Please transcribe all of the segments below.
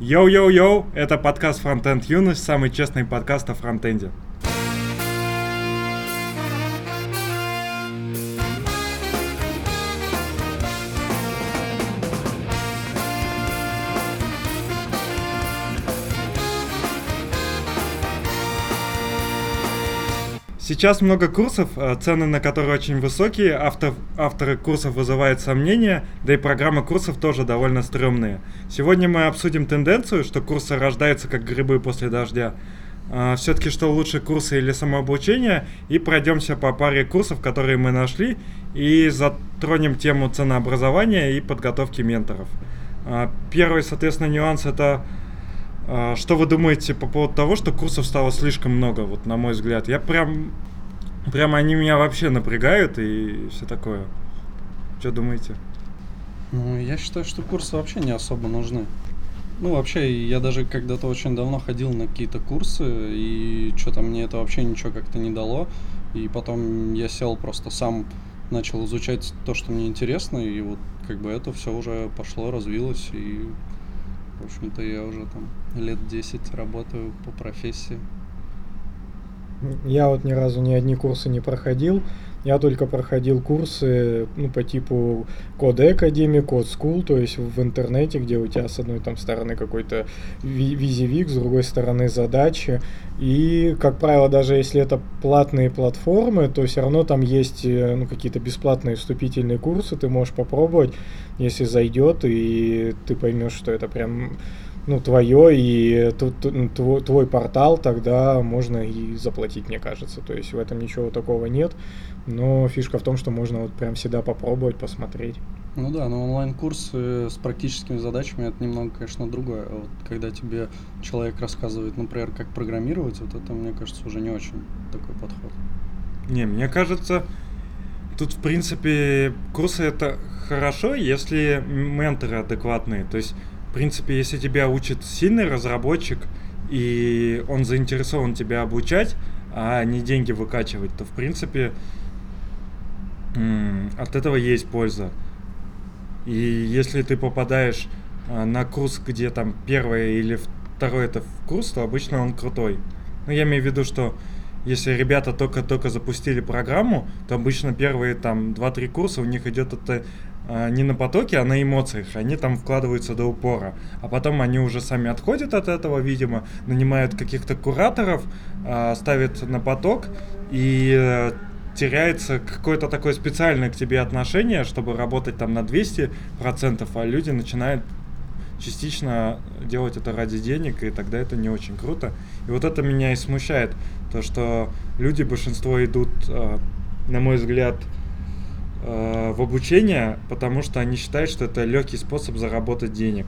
Йоу-йоу-йоу, это подкаст Frontend Юность, самый честный подкаст о фронтенде. Сейчас много курсов, э, цены на которые очень высокие, автор, авторы курсов вызывают сомнения, да и программы курсов тоже довольно стрёмные. Сегодня мы обсудим тенденцию, что курсы рождаются как грибы после дождя. А, Все-таки что лучше, курсы или самообучение, и пройдемся по паре курсов, которые мы нашли, и затронем тему ценообразования и подготовки менторов. А, первый, соответственно, нюанс это что вы думаете по поводу того, что курсов стало слишком много, вот на мой взгляд? Я прям, прям они меня вообще напрягают и все такое. Что думаете? Ну, я считаю, что курсы вообще не особо нужны. Ну, вообще, я даже когда-то очень давно ходил на какие-то курсы, и что-то мне это вообще ничего как-то не дало. И потом я сел просто сам, начал изучать то, что мне интересно, и вот как бы это все уже пошло, развилось, и в общем-то, я уже там лет 10 работаю по профессии. Я вот ни разу ни одни курсы не проходил. Я только проходил курсы ну, по типу Code Academy, Code School, то есть в интернете, где у тебя с одной там стороны какой-то визивик, с другой стороны задачи. И, как правило, даже если это платные платформы, то все равно там есть э, ну, какие-то бесплатные вступительные курсы, ты можешь попробовать, если зайдет, и ты поймешь, что это прям ну, твое и твой, твой портал, тогда можно и заплатить, мне кажется. То есть в этом ничего такого нет. Но фишка в том, что можно вот прям всегда попробовать, посмотреть. Ну да, но онлайн-курсы с практическими задачами это немного, конечно, другое. А вот когда тебе человек рассказывает, например, как программировать, вот это, мне кажется, уже не очень такой подход. Не, мне кажется, тут, в принципе, курсы это хорошо, если менторы адекватные. То есть принципе, если тебя учит сильный разработчик, и он заинтересован тебя обучать, а не деньги выкачивать, то, в принципе, от этого есть польза. И если ты попадаешь а, на курс, где там первый или второй это курс, то обычно он крутой. Ну, я имею в виду, что если ребята только-только запустили программу, то обычно первые там 2-3 курса у них идет это не на потоке, а на эмоциях. Они там вкладываются до упора. А потом они уже сами отходят от этого, видимо, нанимают каких-то кураторов, а, ставят на поток и э, теряется какое-то такое специальное к тебе отношение, чтобы работать там на 200%, а люди начинают частично делать это ради денег, и тогда это не очень круто. И вот это меня и смущает, то что люди, большинство идут, а, на мой взгляд, э, в обучение, потому что они считают, что это легкий способ заработать денег.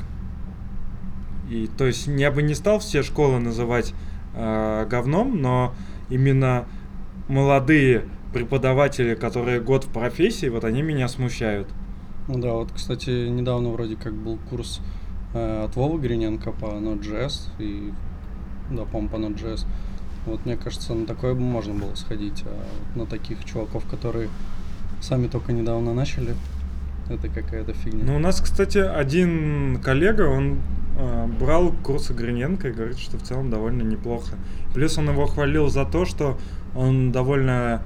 И то есть я бы не стал все школы называть э, говном, но именно молодые преподаватели, которые год в профессии, вот они меня смущают. Ну да, вот, кстати, недавно вроде как был курс э, от Вовы Гриненко по Node.js и, да, по-моему, по Node.js. Вот мне кажется, на такое бы можно было сходить, а на таких чуваков, которые Сами только недавно начали. Это какая-то фигня. Ну, у нас, кстати, один коллега, он э, брал курсы Гриненко и говорит, что в целом довольно неплохо. Плюс он его хвалил за то, что он довольно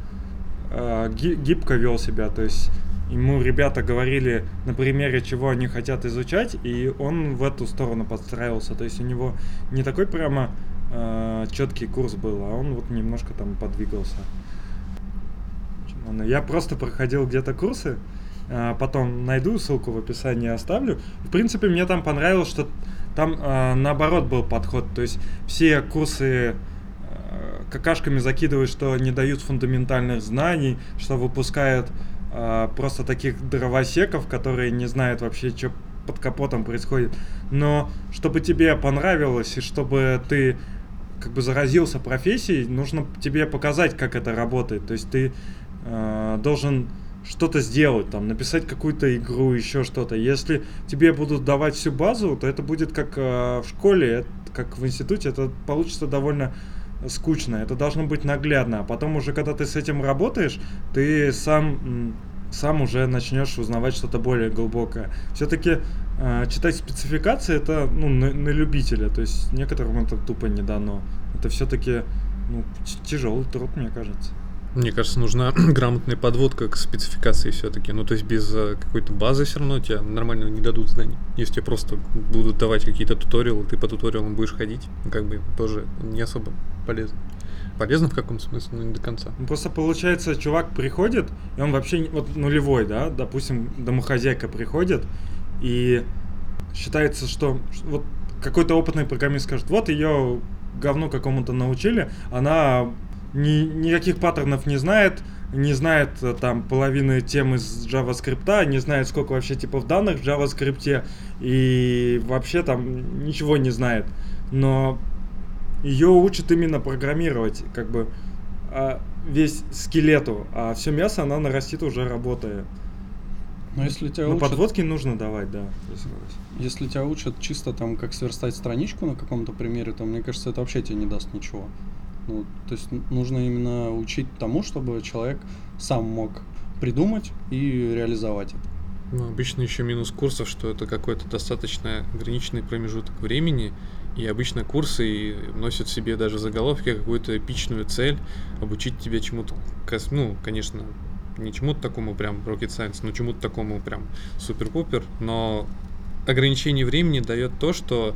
э, гибко вел себя. То есть ему ребята говорили на примере, чего они хотят изучать, и он в эту сторону подстраивался. То есть у него не такой прямо э, четкий курс был, а он вот немножко там подвигался. Я просто проходил где-то курсы, а, потом найду ссылку в описании оставлю. В принципе, мне там понравилось, что там э, наоборот был подход. То есть все курсы э, какашками закидывают, что не дают фундаментальных знаний, что выпускают просто таких дровосеков, которые не знают вообще, что под капотом происходит. Но чтобы тебе понравилось и чтобы ты как бы заразился профессией, нужно тебе показать, как это работает. То есть ты э, должен что-то сделать, там, написать какую-то игру, еще что-то. Если тебе будут давать всю базу, то это будет как э, в школе, как в институте, это получится довольно скучно. Это должно быть наглядно. А потом уже, когда ты с этим работаешь, ты сам сам уже начнешь узнавать что-то более глубокое. Все-таки а, читать спецификации это ну, на, на любителя, то есть некоторым это тупо не дано. Это все-таки ну, тяжелый труд, мне кажется. Мне кажется, нужна грамотная подводка к спецификации все-таки. Ну, то есть без э, какой-то базы все равно тебе нормально не дадут знаний. Если тебе просто будут давать какие-то туториалы, ты по туториалам будешь ходить, ну, как бы тоже не особо полезно. Полезно в каком смысле, но не до конца. Ну, просто получается, чувак приходит, и он вообще вот нулевой, да, допустим, домохозяйка приходит, и считается, что вот какой-то опытный программист скажет, вот ее говну какому-то научили, она ни, никаких паттернов не знает, не знает э, там половины темы из JavaScript, не знает, сколько вообще типов данных в JavaScript, и вообще там ничего не знает. Но ее учат именно программировать, как бы а, весь скелету, а все мясо она нарастит уже работая. Но если тебя Но учат... подводки нужно давать, да. Если тебя учат чисто там, как сверстать страничку на каком-то примере, то мне кажется, это вообще тебе не даст ничего. Ну, то есть нужно именно учить тому, чтобы человек сам мог придумать и реализовать это. Ну, обычно еще минус курсов, что это какой-то достаточно ограниченный промежуток времени, и обычно курсы носят в себе даже заголовки какую-то эпичную цель, обучить тебя чему-то, ну, конечно, не чему-то такому прям rocket science, но чему-то такому прям супер-пупер, но ограничение времени дает то, что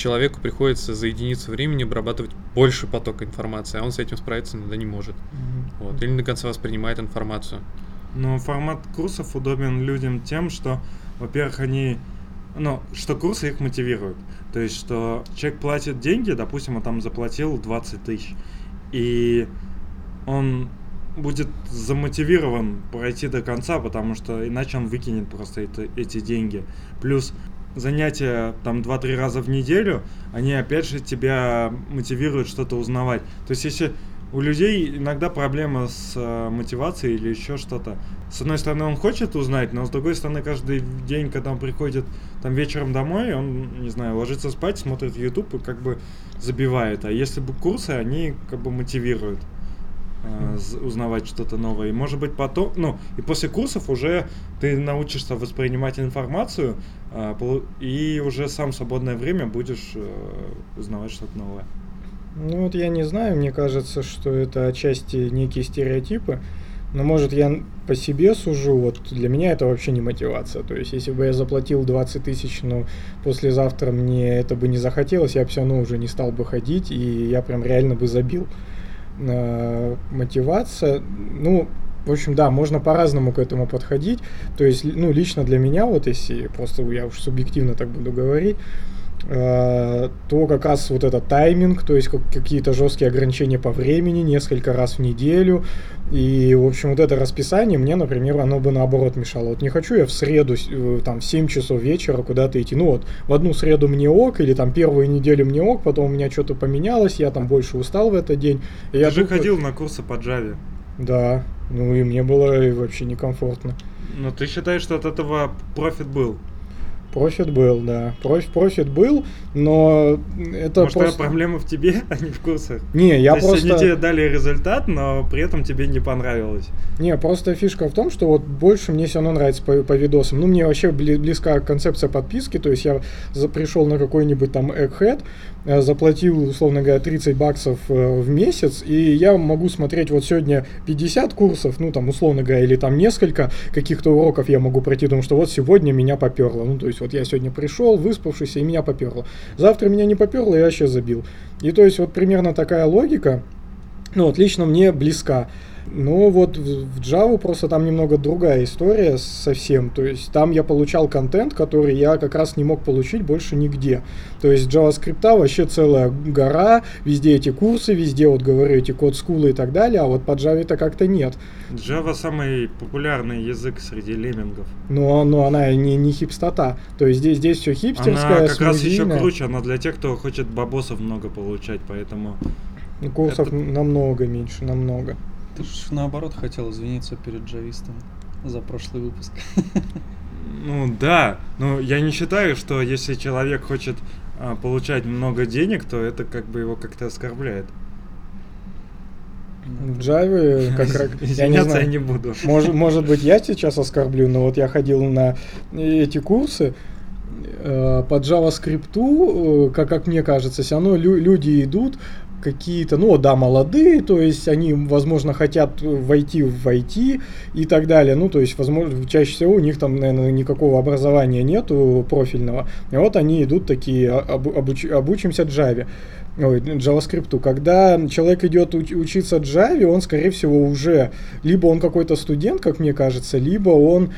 человеку приходится за единицу времени обрабатывать больше потока информации, а он с этим справиться иногда не может. Mm-hmm. Вот, или до конца воспринимает информацию. Но формат курсов удобен людям тем, что, во-первых, они ну, что курсы их мотивируют. То есть, что человек платит деньги, допустим, он там заплатил 20 тысяч, и он будет замотивирован пройти до конца, потому что иначе он выкинет просто это, эти деньги. Плюс занятия там 2-3 раза в неделю, они опять же тебя мотивируют что-то узнавать. То есть если у людей иногда проблема с э, мотивацией или еще что-то. С одной стороны, он хочет узнать, но с другой стороны, каждый день, когда он приходит там вечером домой, он, не знаю, ложится спать, смотрит YouTube и как бы забивает. А если бы курсы, они как бы мотивируют узнавать что-то новое. И может быть потом, ну, и после курсов уже ты научишься воспринимать информацию, э, и уже сам в свободное время будешь э, узнавать что-то новое. Ну вот я не знаю, мне кажется, что это отчасти некие стереотипы. Но может я по себе сужу, вот для меня это вообще не мотивация. То есть если бы я заплатил 20 тысяч, но послезавтра мне это бы не захотелось, я бы все равно уже не стал бы ходить, и я прям реально бы забил. Э, мотивация, ну, в общем, да, можно по-разному к этому подходить. То есть, ну, лично для меня, вот если просто я уж субъективно так буду говорить, то как раз вот этот тайминг, то есть какие-то жесткие ограничения по времени, несколько раз в неделю. И, в общем, вот это расписание мне, например, оно бы наоборот мешало. Вот не хочу я в среду, э, там, в 7 часов вечера куда-то идти. Ну вот, в одну среду мне ок, или там первую неделю мне ок, потом у меня что-то поменялось, я там больше устал в этот день. Ты я же ходил на курсы по Java. Да, ну и мне было вообще некомфортно. Но ты считаешь, что от этого профит был? Профит был, да. Профит, профит был, но это Может, просто... проблема в тебе, а не в курсах? Не, я То просто... Есть они тебе дали результат, но при этом тебе не понравилось. Не, просто фишка в том, что вот больше мне все равно нравится по, по видосам. Ну, мне вообще близка концепция подписки, то есть я за, пришел на какой-нибудь там Egghead, э, заплатил, условно говоря, 30 баксов э, в месяц, и я могу смотреть вот сегодня 50 курсов, ну, там, условно говоря, или там несколько каких-то уроков я могу пройти, потому что вот сегодня меня поперло. Ну, то есть вот я сегодня пришел, выспавшийся, и меня поперло. Завтра меня не поперло, я вообще забил. И то есть вот примерно такая логика, ну вот лично мне близка. Но вот в Java просто там немного другая история совсем. То есть там я получал контент, который я как раз не мог получить больше нигде. То есть JavaScript вообще целая гора, везде эти курсы, везде вот говорю эти код скулы и так далее, а вот по Java это как-то нет. Java самый популярный язык среди леммингов. Но, но она не, не хипстота. То есть здесь, здесь все хипстерское, Она как раз еще круче, она для тех, кто хочет бабосов много получать, поэтому... Курсов это... намного меньше, намного. Ты же наоборот хотел извиниться перед джавистом за прошлый выпуск. Ну да, но я не считаю, что если человек хочет а, получать много денег, то это как бы его как-то оскорбляет. В Java как раз... Я не знаю. не буду. Может, может быть, я сейчас оскорблю, но вот я ходил на эти курсы, э, по JavaScript, э, как, как мне кажется, все равно лю- люди идут какие-то, ну да, молодые, то есть они, возможно, хотят войти в IT и так далее. Ну, то есть, возможно, чаще всего у них там, наверное, никакого образования нету профильного. И вот они идут такие, об, обуч, обучимся Java. Ой, JavaScript. Когда человек идет уч- учиться Java, он, скорее всего, уже либо он какой-то студент, как мне кажется, либо он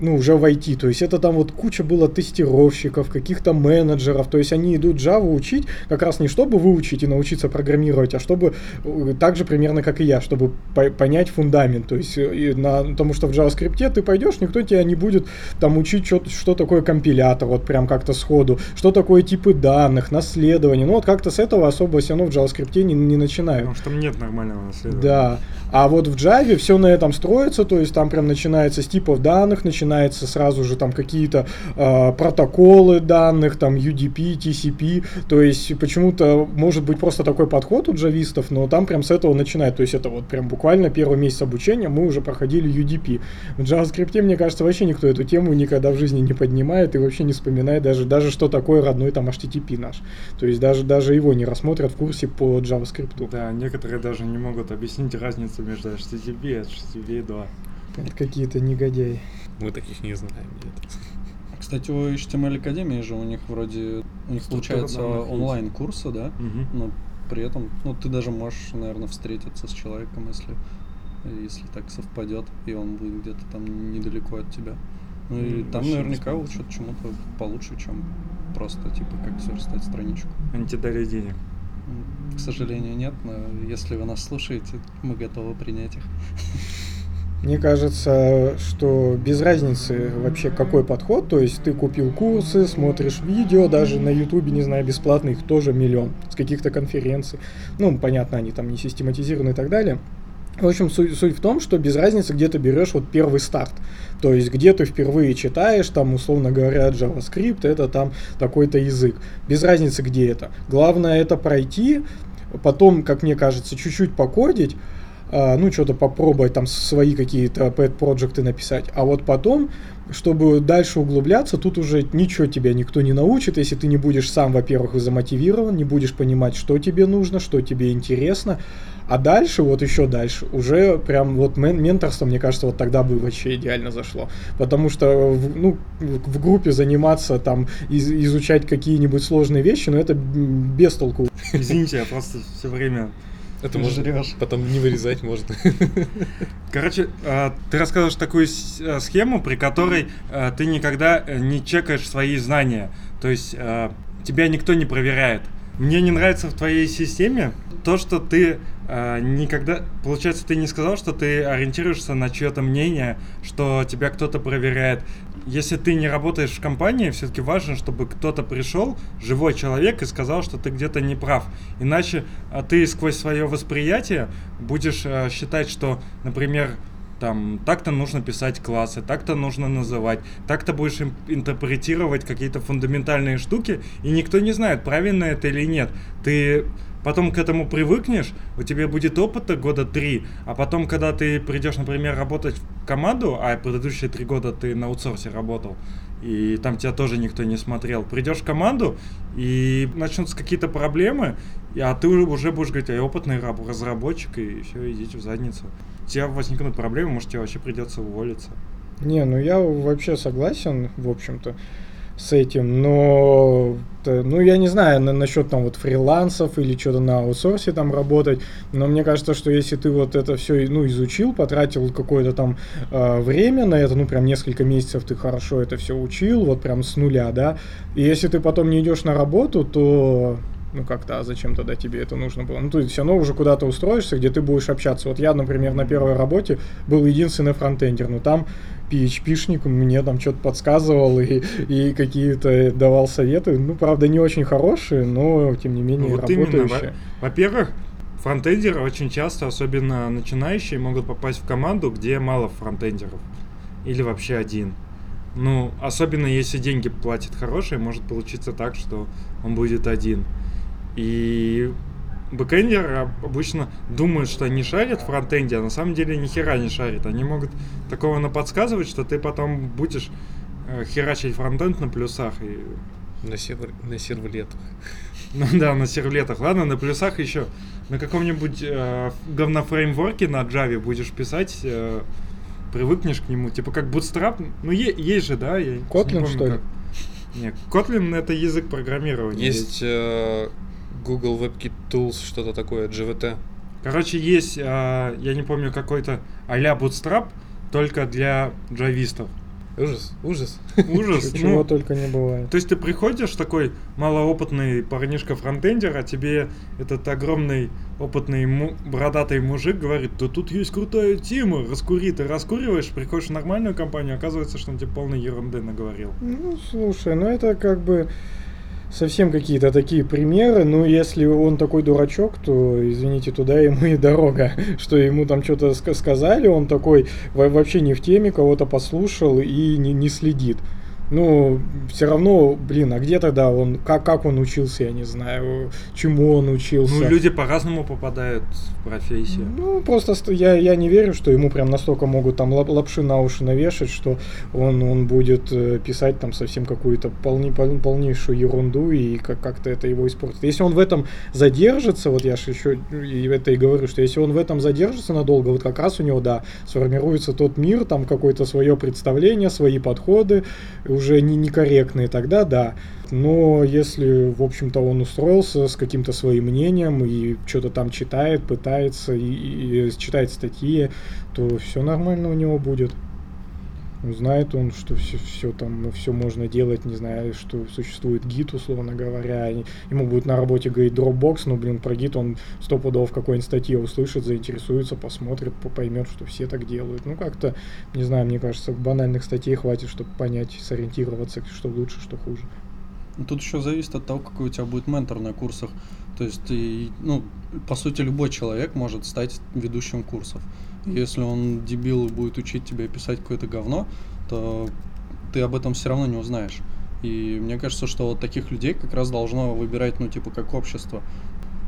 ну, уже войти. То есть это там вот куча было тестировщиков, каких-то менеджеров. То есть они идут Java учить как раз не чтобы выучить и научиться программировать, а чтобы э, так же примерно как и я, чтобы по понять фундамент. То есть э, на, потому что в JavaScript ты пойдешь, никто тебя не будет там учить, что, что такое компилятор, вот прям как-то сходу, что такое типы данных, наследование. Ну вот как-то с этого особо все равно в JavaScript не, не начинают. Потому что там нет нормального наследования. Да. А вот в Java все на этом строится, то есть там прям начинается с типов данных, начинается сразу же там какие-то э, протоколы данных, там UDP, TCP, то есть почему-то может быть просто такой подход у джавистов, но там прям с этого начинает, то есть это вот прям буквально первый месяц обучения мы уже проходили UDP. В JavaScript, мне кажется, вообще никто эту тему никогда в жизни не поднимает и вообще не вспоминает даже, даже что такое родной там HTTP наш. То есть даже, даже его не рассмотрят в курсе по JavaScript. Да, некоторые даже не могут объяснить разницу между HTTP и HTTP 2. Это какие-то негодяи. Мы таких не знаем. Нет. Кстати, у HTML Академии же у них вроде, у них Структура получается данных есть. онлайн-курсы, да? Мгм. Но при этом, ну, ты даже можешь, наверное, встретиться с человеком, если, если так совпадет, и он будет где-то там недалеко от тебя. Ну и М, там вообще наверняка без учат чему-то получше, чем просто, типа, как сверстать страничку. Они тебе дали денег. М, К сожалению, нет, но если вы нас слушаете, мы готовы принять их. Мне кажется, что без разницы вообще какой подход, то есть ты купил курсы, смотришь видео, даже на ютубе, не знаю, бесплатно их тоже миллион, с каких-то конференций. Ну, понятно, они там не систематизированы и так далее. В общем, суть, суть в том, что без разницы, где ты берешь вот первый старт. То есть, где ты впервые читаешь, там, условно говоря, JavaScript, это там такой-то язык. Без разницы, где это. Главное это пройти, потом, как мне кажется, чуть-чуть покодить, ну, что-то попробовать, там, свои какие-то pet-проекты написать. А вот потом, чтобы дальше углубляться, тут уже ничего тебя никто не научит, если ты не будешь сам, во-первых, замотивирован, не будешь понимать, что тебе нужно, что тебе интересно. А дальше, вот еще дальше, уже прям вот мен- менторство, мне кажется, вот тогда бы вообще идеально зашло. Потому что, в, ну, в группе заниматься, там, из- изучать какие-нибудь сложные вещи, ну, это без толку. Извините, я просто все время... Это можно потом не вырезать можно. Короче, а, ты рассказываешь такую а, схему, при которой а, ты никогда э, не чекаешь свои знания. То есть тебя никто не проверяет. Мне не нравится в твоей системе то, что ты а, никогда... Получается, ты не сказал, что ты ориентируешься на чье-то мнение, что тебя кто-то проверяет. Если ты не работаешь в компании, все-таки важно, чтобы кто-то пришел, живой человек, и сказал, что ты где-то не прав. Иначе а, ты сквозь свое восприятие будешь а, считать, что, например, там так-то нужно писать классы, так-то нужно называть, так-то будешь интерпретировать какие-то фундаментальные штуки, и никто не знает, правильно это или нет. Ты потом к этому привыкнешь, у тебя будет опыта года три, а потом, когда ты придешь, например, работать в команду, а предыдущие три года ты на аутсорсе работал, и там тебя тоже никто не смотрел, придешь в команду, и начнутся какие-то проблемы, а ты уже- будешь говорить, а я опытный раб- разработчик, и все, идите в задницу. У тебя возникнут проблемы, может, тебе вообще придется уволиться. Не, ну я вообще согласен, в общем-то, с этим, но, т- ну, я не знаю, на, насчет там вот фрилансов или что-то на аутсорсе там работать, но мне кажется, что если ты вот это все, ну, изучил, потратил какое-то там э, время на это, ну, прям несколько месяцев ты хорошо это все учил, вот прям с нуля, да, и если ты потом не идешь на работу, то ну как-то, а зачем тогда тебе это нужно было? Ну, ты все равно уже куда-то устроишься, где ты будешь общаться. Вот я, например, на первой работе был единственный фронтендер, но там PHP-шник мне там что-то подсказывал и, и какие-то давал советы. Ну, правда, не очень хорошие, но, тем не менее, Ну, вот работающие. во- Во-первых, фронтендеры очень часто, особенно начинающие, могут попасть в команду, где мало фронтендеров. Или вообще один. Ну, особенно если деньги платят хорошие, может получиться так, что он будет один. И бэкэндеры обычно думают, что они шарят в фронтенде, а на самом деле ни хера не шарят. Они могут такого наподсказывать, что ты потом будешь э, херачить фронтенд на плюсах и На, сервер, на сервлетах. Ну да, на сервлетах. Ладно, на плюсах еще на каком-нибудь э, говнофреймворке на Java будешь писать, э, привыкнешь к нему. Типа как Bootstrap. Ну, е- есть же, да? Я не Kotlin, помню, что ли? как. Нет, Kotlin это язык программирования. Есть э, Google WebKit Tools, что-то такое, GVT. Короче, есть, э, я не помню, какой-то а-ля Bootstrap, только для джавистов. Ужас, ужас. Ужас. Чего ну, только не бывает. То есть ты приходишь такой малоопытный парнишка-фронтендер, а тебе этот огромный опытный му- бородатый мужик говорит, да тут есть крутая тема, раскури, ты раскуриваешь, приходишь в нормальную компанию, оказывается, что он тебе полной ерунды наговорил. Ну, слушай, ну это как бы совсем какие-то такие примеры. Ну, если он такой дурачок, то, извините, туда ему и дорога. Что ему там что-то ска- сказали, он такой во- вообще не в теме, кого-то послушал и не, не следит. Ну, все равно, блин, а где тогда он, как, как он учился, я не знаю, чему он учился. Ну, люди по-разному попадают в профессию. Ну, просто ст- я, я не верю, что ему прям настолько могут там лап- лапши на уши навешать, что он, он будет э, писать там совсем какую-то полни, пол- полнейшую ерунду и как- как-то это его испортит. Если он в этом задержится, вот я же еще и это и говорю, что если он в этом задержится надолго, вот как раз у него, да, сформируется тот мир, там какое-то свое представление, свои подходы, уже не некорректные, тогда да. Но если, в общем-то, он устроился с каким-то своим мнением и что-то там читает, пытается и, и- читает статьи, то все нормально у него будет. Узнает он, что все, все там, все можно делать, не знаю, что существует гид, условно говоря. ему будет на работе говорить Dropbox, ну, блин, про гид он сто пудов в какой-нибудь статье услышит, заинтересуется, посмотрит, по- поймет, что все так делают. Ну, как-то, не знаю, мне кажется, банальных статей хватит, чтобы понять, сориентироваться, что лучше, что хуже. Ну, Тут еще зависит от того, какой у тебя будет ментор на курсах. То есть, ну, по сути, любой человек может стать ведущим курсов. Если он дебил и будет учить тебя писать какое-то говно, то ты об этом все равно не узнаешь. И мне кажется, что вот таких людей как раз должно выбирать, ну, типа, как общество.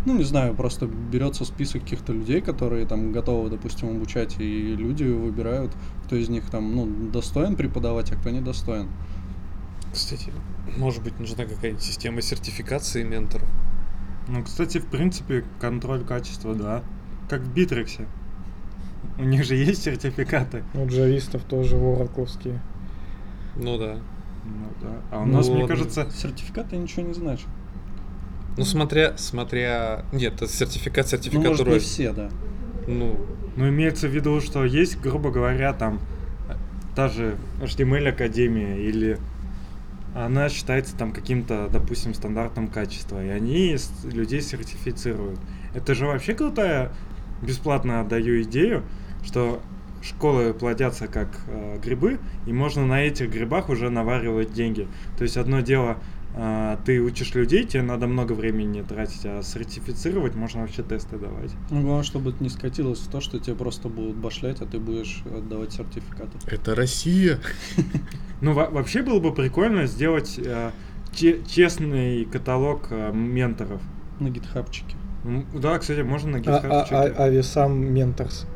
Ну, не знаю, просто берется список каких-то людей, которые там готовы, допустим, обучать, и люди выбирают, кто из них там, ну, достоин преподавать, а кто недостоин. Кстати, может быть, нужна какая-нибудь система сертификации менторов. Ну, кстати, в принципе, контроль качества, да. Как в Битриксе. У них же есть сертификаты. У джавистов тоже воракловские. Ну да. Ну да. А у Ну нас, мне ладно. кажется, Сертификаты ничего не значат. Ну, смотря, смотря... Нет, это сертификат, Ну, сертификат может, не все, да. Ну, ну, имеется в виду, что есть, грубо говоря, там та же HTML Академия или она считается там каким-то, допустим, стандартом качества, и они людей сертифицируют. Это же вообще крутая, бесплатно отдаю идею, что школы плодятся как э, грибы, и можно на этих грибах уже наваривать деньги. То есть одно дело, э, ты учишь людей, тебе надо много времени тратить, а сертифицировать можно вообще тесты давать. Ну, главное, чтобы это не скатилось в то, что тебе просто будут башлять, а ты будешь отдавать сертификаты. это Россия. Ну, во- вообще было бы прикольно сделать э, че- честный каталог э, менторов. На гитхабчике. Да, кстати, можно на А, GitHub а, а- Ависам Менторс.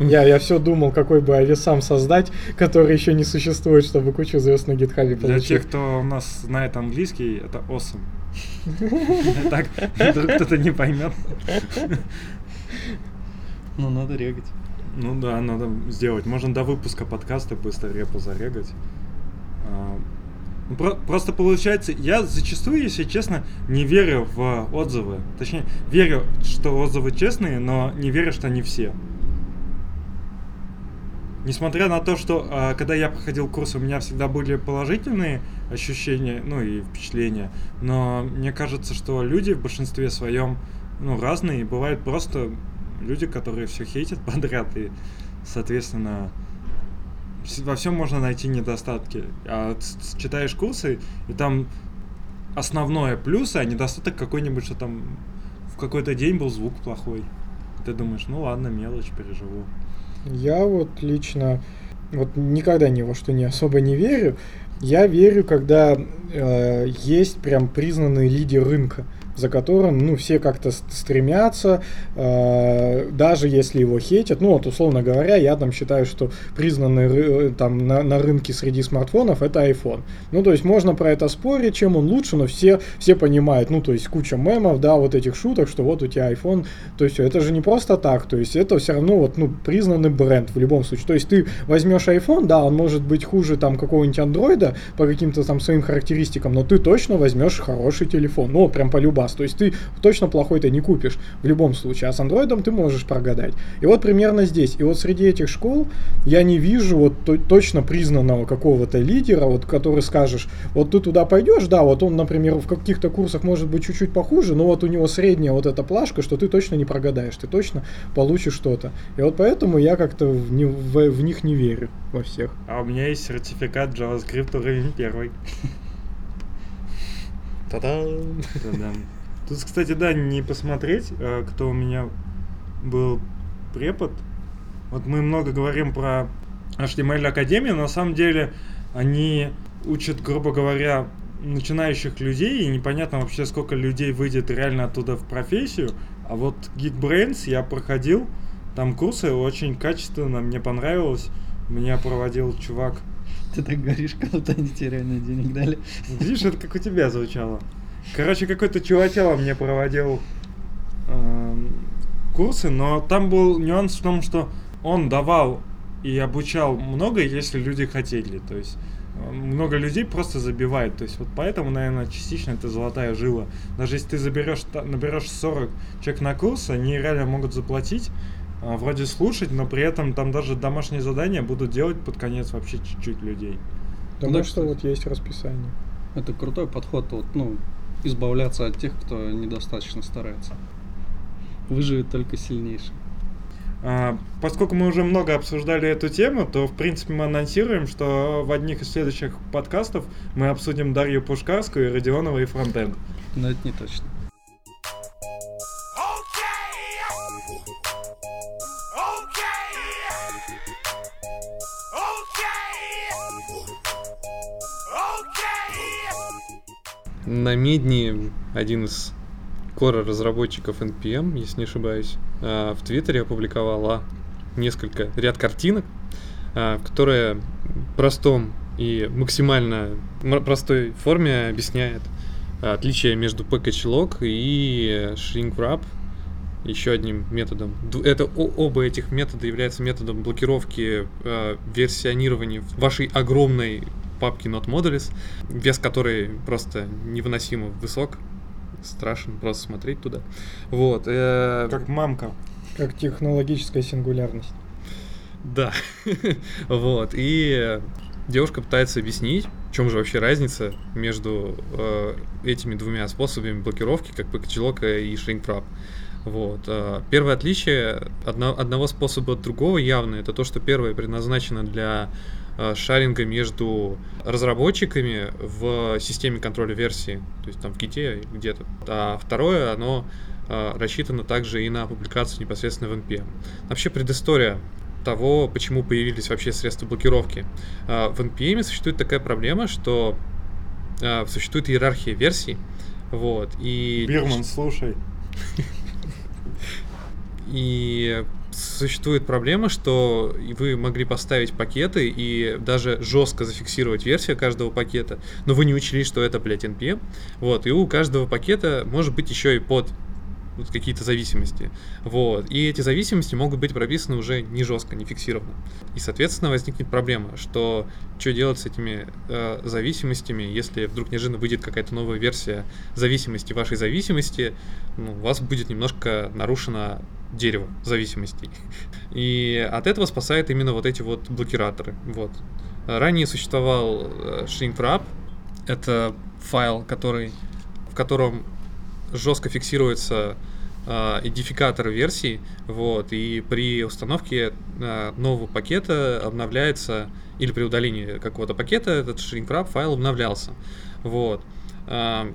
Я, я все думал, какой бы ависам создать, который еще не существует, чтобы кучу звезд на гитхабе Для получить. тех, кто у нас знает английский, это awesome. Так, вдруг кто-то не поймет. Ну, надо регать. Ну да, надо сделать. Можно до выпуска подкаста быстро репу зарегать. Ну, про- Просто получается, я зачастую, если честно, не верю в отзывы. Точнее, верю, что отзывы честные, но не верю, что они все. Несмотря на то, что а, когда я проходил курс, у меня всегда были положительные ощущения, ну и впечатления, но мне кажется, что люди в большинстве своем ну, разные, бывают просто люди, которые все хейтят подряд, и, соответственно, во всем можно найти недостатки. А читаешь курсы, и там основное плюсы, а недостаток какой-нибудь, что там в какой-то день был звук плохой. Ты думаешь, ну ладно, мелочь, переживу. Я вот лично вот никогда ни во что не особо не верю. Я верю, когда э, есть прям признанный лидер рынка. За которым, ну, все как-то стремятся, э, даже если его хейтят. Ну, вот, условно говоря, я там считаю, что признанный э, там на, на рынке среди смартфонов это iPhone. Ну, то есть можно про это спорить, чем он лучше, но все, все понимают, ну, то есть куча мемов, да, вот этих шуток, что вот у тебя iPhone, то есть это же не просто так, то есть это все равно вот, ну, признанный бренд в любом случае. То есть ты возьмешь iPhone, да, он может быть хуже там какого-нибудь андроида по каким-то там своим характеристикам, но ты точно возьмешь хороший телефон, ну, прям по любас. То есть ты точно плохой-то не купишь в любом случае, а с андроидом ты можешь прогадать. И вот примерно здесь. И вот среди этих школ я не вижу вот то, точно признанного какого-то лидера, вот который скажешь, вот ты туда пойдешь, да, вот он, например, в каких-то курсах может быть чуть-чуть похуже, но вот у него средняя вот эта плашка, что ты точно не прогадаешь, ты точно получишь что-то. И вот поэтому я как-то в, не, в, в них не верю во всех. А у меня есть сертификат JavaScript уровень первый. Та-дам! Да-да. Тут, кстати, да, не посмотреть, э, кто у меня был препод. Вот мы много говорим про HTML Академию, на самом деле они учат, грубо говоря, начинающих людей, и непонятно вообще, сколько людей выйдет реально оттуда в профессию. А вот Geekbrains я проходил, там курсы очень качественно, мне понравилось. Меня проводил чувак. Ты так говоришь, как будто они тебе реально денег дали. Видишь, это как у тебя звучало. Короче, какой-то чувачело мне проводил э, курсы, но там был нюанс в том, что он давал и обучал много, если люди хотели. То есть много людей просто забивает. То есть вот поэтому, наверное, частично это золотая жила. Даже если ты заберешь, наберешь 40 человек на курс, они реально могут заплатить, а, вроде слушать, но при этом там даже домашние задания будут делать под конец вообще чуть-чуть людей. Потому да, что вот есть расписание. Это крутой подход, вот, ну, избавляться от тех, кто недостаточно старается. Выживет только сильнейший. А, поскольку мы уже много обсуждали эту тему, то, в принципе, мы анонсируем, что в одних из следующих подкастов мы обсудим Дарью Пушкарскую, и Родионова и Фронтенд. Но это не точно. На Медни один из кора разработчиков NPM, если не ошибаюсь, а, в Твиттере опубликовала несколько ряд картинок, а, которые в простом и максимально простой форме объясняет отличие между package log и shrink wrap еще одним методом. Это оба этих метода являются методом блокировки э, версионирования вашей огромной папки Not Modules, вес которой просто невыносимо высок, страшен просто смотреть туда. Вот. Э... Как мамка. Как технологическая сингулярность. Да. вот. И девушка пытается объяснить, в чем же вообще разница между э, этими двумя способами блокировки, как package и shrink Вот. Э, первое отличие одно, одного способа от другого явно, это то, что первое предназначено для Э, шаринга между разработчиками в системе контроля версии, то есть там в Git где-то. А второе, оно э, рассчитано также и на публикацию непосредственно в NPM. Вообще предыстория того, почему появились вообще средства блокировки. Э, в NPM существует такая проблема, что существует иерархия версий, вот, и... Бирман, слушай. И существует проблема, что вы могли поставить пакеты и даже жестко зафиксировать версию каждого пакета, но вы не учли, что это, блядь, NPM. Вот, и у каждого пакета может быть еще и под какие-то зависимости. Вот. И эти зависимости могут быть прописаны уже не жестко, не фиксированно. И, соответственно, возникнет проблема, что что делать с этими э, зависимостями, если вдруг неожиданно выйдет какая-то новая версия зависимости вашей зависимости, ну, у вас будет немножко нарушено дерево зависимостей. И от этого спасает именно вот эти вот блокираторы. Вот. Ранее существовал э, shrink Это файл, который, в котором жестко фиксируется идентификатор версии, вот, и при установке э, нового пакета обновляется, или при удалении какого-то пакета этот shrink файл обновлялся. Вот. Э,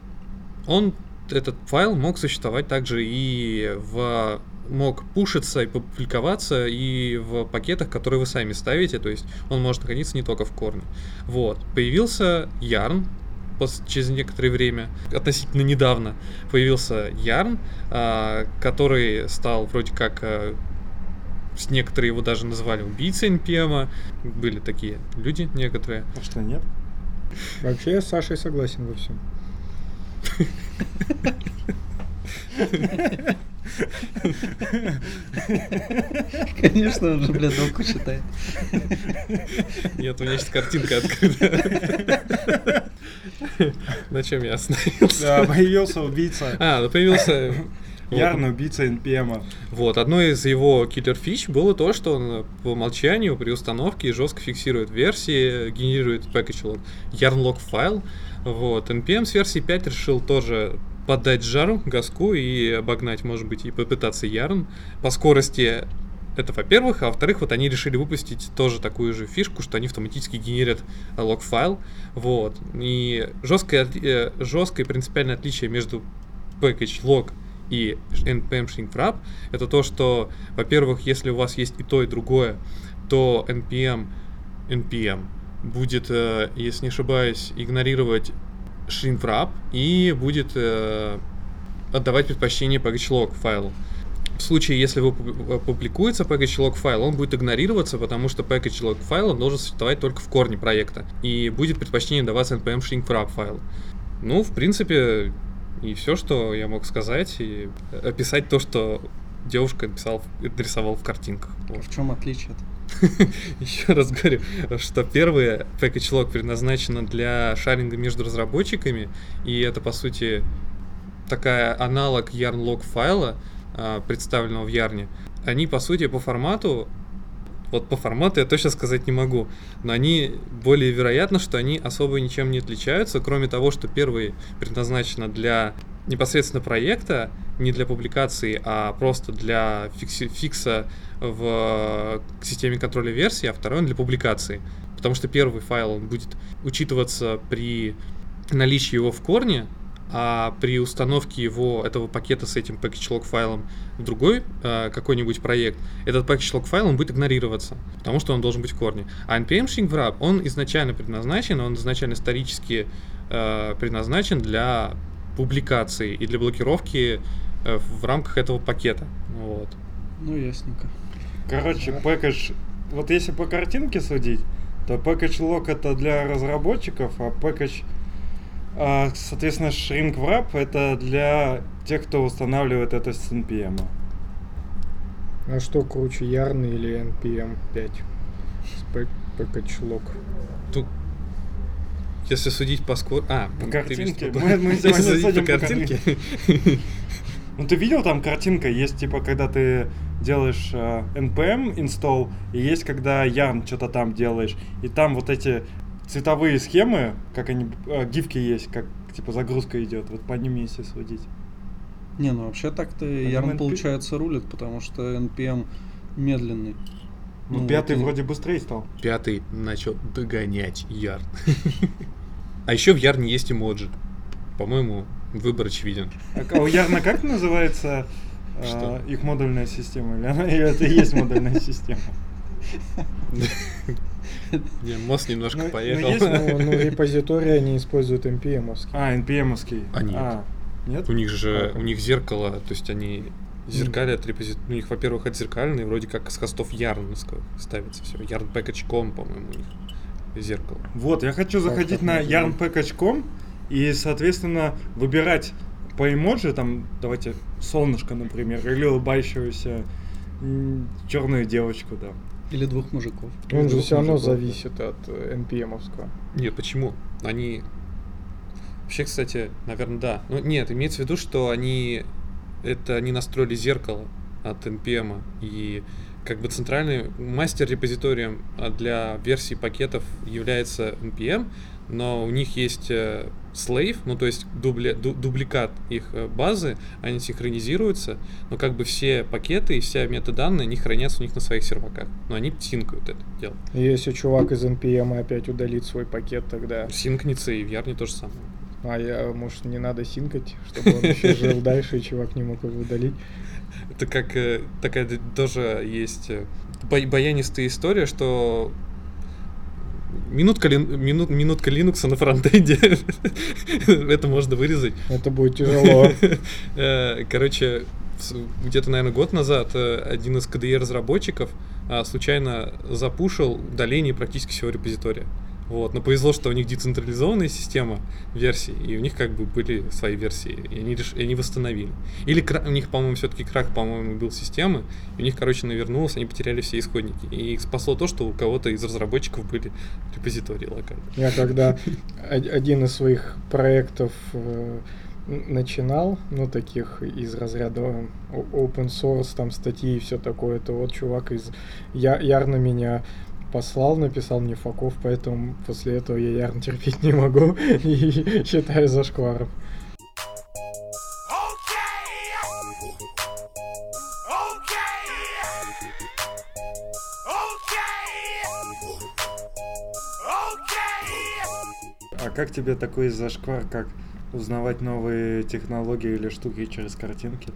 он, этот файл мог существовать также и в мог пушиться и публиковаться и в пакетах, которые вы сами ставите, то есть он может находиться не только в корне. Вот. Появился Yarn, через некоторое время, относительно недавно, появился Ярн, а, который стал вроде как а, с- некоторые его даже называли убийцей NPM. Были такие люди некоторые. А что, нет? Вообще я с Сашей согласен во всем. Конечно, он же, блядь, доку читает. Нет, у меня сейчас картинка открыта. На чем я остановился? Да, появился убийца. А, ну появился... Ярный убийца NPM. Вот, одно из его киллер фич было то, что он по умолчанию при установке жестко фиксирует версии, генерирует package log, yarn log файл. Вот, NPM с версии 5 решил тоже поддать жару газку и обогнать, может быть, и попытаться yarn. По скорости это во-первых, а во-вторых, вот они решили выпустить тоже такую же фишку, что они автоматически генерят э, лог-файл. Вот. И жесткое, э, жесткое принципиальное отличие между package log и npm shrink wrap это то, что, во-первых, если у вас есть и то, и другое, то npm npm будет, э, если не ошибаюсь, игнорировать wrap и будет э, отдавать предпочтение package log файлу. В случае, если вы пуб- публикуется package log файл, он будет игнорироваться, потому что package log файл должен существовать только в корне проекта. И будет предпочтение даваться npm shrink wrap файлу. Ну, в принципе, и все, что я мог сказать, и описать то, что девушка написала, нарисовала в картинках. Вот. В чем отличие? Еще раз говорю, что первое package log предназначено для шаринга между разработчиками, и это, по сути, такая аналог yarn log файла, а, представленного в ярне. Они, по сути, по формату, вот по формату я точно сказать не могу, но они более вероятно, что они особо ничем не отличаются, кроме того, что первый предназначено для непосредственно проекта, не для публикации, а просто для фикси- фикса в э, системе контроля версий, а второй он для публикации. Потому что первый файл он будет учитываться при наличии его в корне, а при установке его, этого пакета с этим package log файлом в другой э, какой-нибудь проект, этот package log файл он будет игнорироваться, потому что он должен быть в корне. А npm wrap, он изначально предназначен, он изначально исторически э, предназначен для публикации и для блокировки э, в рамках этого пакета. Вот. Ну, ясненько. Короче, пэкэдж... Вот если по картинке судить, то package log это для разработчиков, а package, а, соответственно, shrink wrap это для тех, кто устанавливает это с NPM. А что круче, Ярн или NPM 5? Спек Package Log. Тут, если судить по скор... А, По ты картинке. имеешь в виду- Мы- мы Если судить по по картинке... Ну ты видел там картинка, есть типа, когда ты делаешь э, npm install, и есть когда yarn что-то там делаешь, и там вот эти цветовые схемы, как они, э, гифки есть, как типа загрузка идет, вот по ним если судить. Не, ну вообще так-то Ярн, NP получается, рулит, потому что NPM медленный. Ну, Ну, пятый вот вроде быстрее стал. Пятый начал догонять Ярн. А еще в Ярне есть эмоджи. По-моему, выбор очевиден. А у Ярна как называется Что? их модульная система? Или это и есть модульная система? Не, мозг немножко Ну, ну, поехал. Ну, репозитории они используют NPM-овский. А, npm-овский. А, нет. нет? У них же, А, у них зеркало, то есть они зеркалят репозит... У них, во-первых, отзеркальные, вроде как с хостов ярновского ставится все. Yarn.package.com, по-моему, у них зеркало. Вот, я хочу заходить так на yarnpackage.com и, соответственно, выбирать по эмоджи, там, давайте, солнышко, например, или улыбающуюся черную девочку, да. Или двух мужиков. Он же двух все равно мужиков, да. зависит от э, NPM-овского. Нет, почему? Они... Вообще, кстати, наверное, да. Ну, нет, имеется в виду, что они... Это они настроили зеркало от NPM, и как бы центральный мастер репозиторием а, для версий пакетов является NPM, но у них есть э, slave, ну то есть дубли- ду- дубликат их э, базы, они синхронизируются, но как бы все пакеты и вся метаданные, они хранятся у них на своих серваках, но они синкают это дело. Если чувак из NPM опять удалит свой пакет, тогда... Синкнется и в Ярне то же самое. А я, может, не надо синкать, чтобы он еще жил дальше, и чувак не мог его удалить. Это как э, такая тоже есть э, баянистая история, что минутка, лин- минут, минутка Linux на фронтенде. Это можно вырезать. Это будет тяжело. Э, Короче, где-то, наверное, год назад один из KDE-разработчиков а, случайно запушил удаление практически всего репозитория. Вот. Но повезло, что у них децентрализованная система версий, и у них как бы были свои версии, и они, реш- и они восстановили. Или кра- у них, по-моему, все-таки крах, по-моему, был системы, и у них, короче, навернулось, они потеряли все исходники. И их спасло то, что у кого-то из разработчиков были репозитории локально. Я когда од- один из своих проектов э, начинал, ну, таких из разряда open source, там, статьи и все такое, то вот чувак из Ярна меня послал, написал мне факов, поэтому после этого я Ярн терпеть не могу и считаю зашкваром. А как тебе такой зашквар, как узнавать новые технологии или штуки через картинки?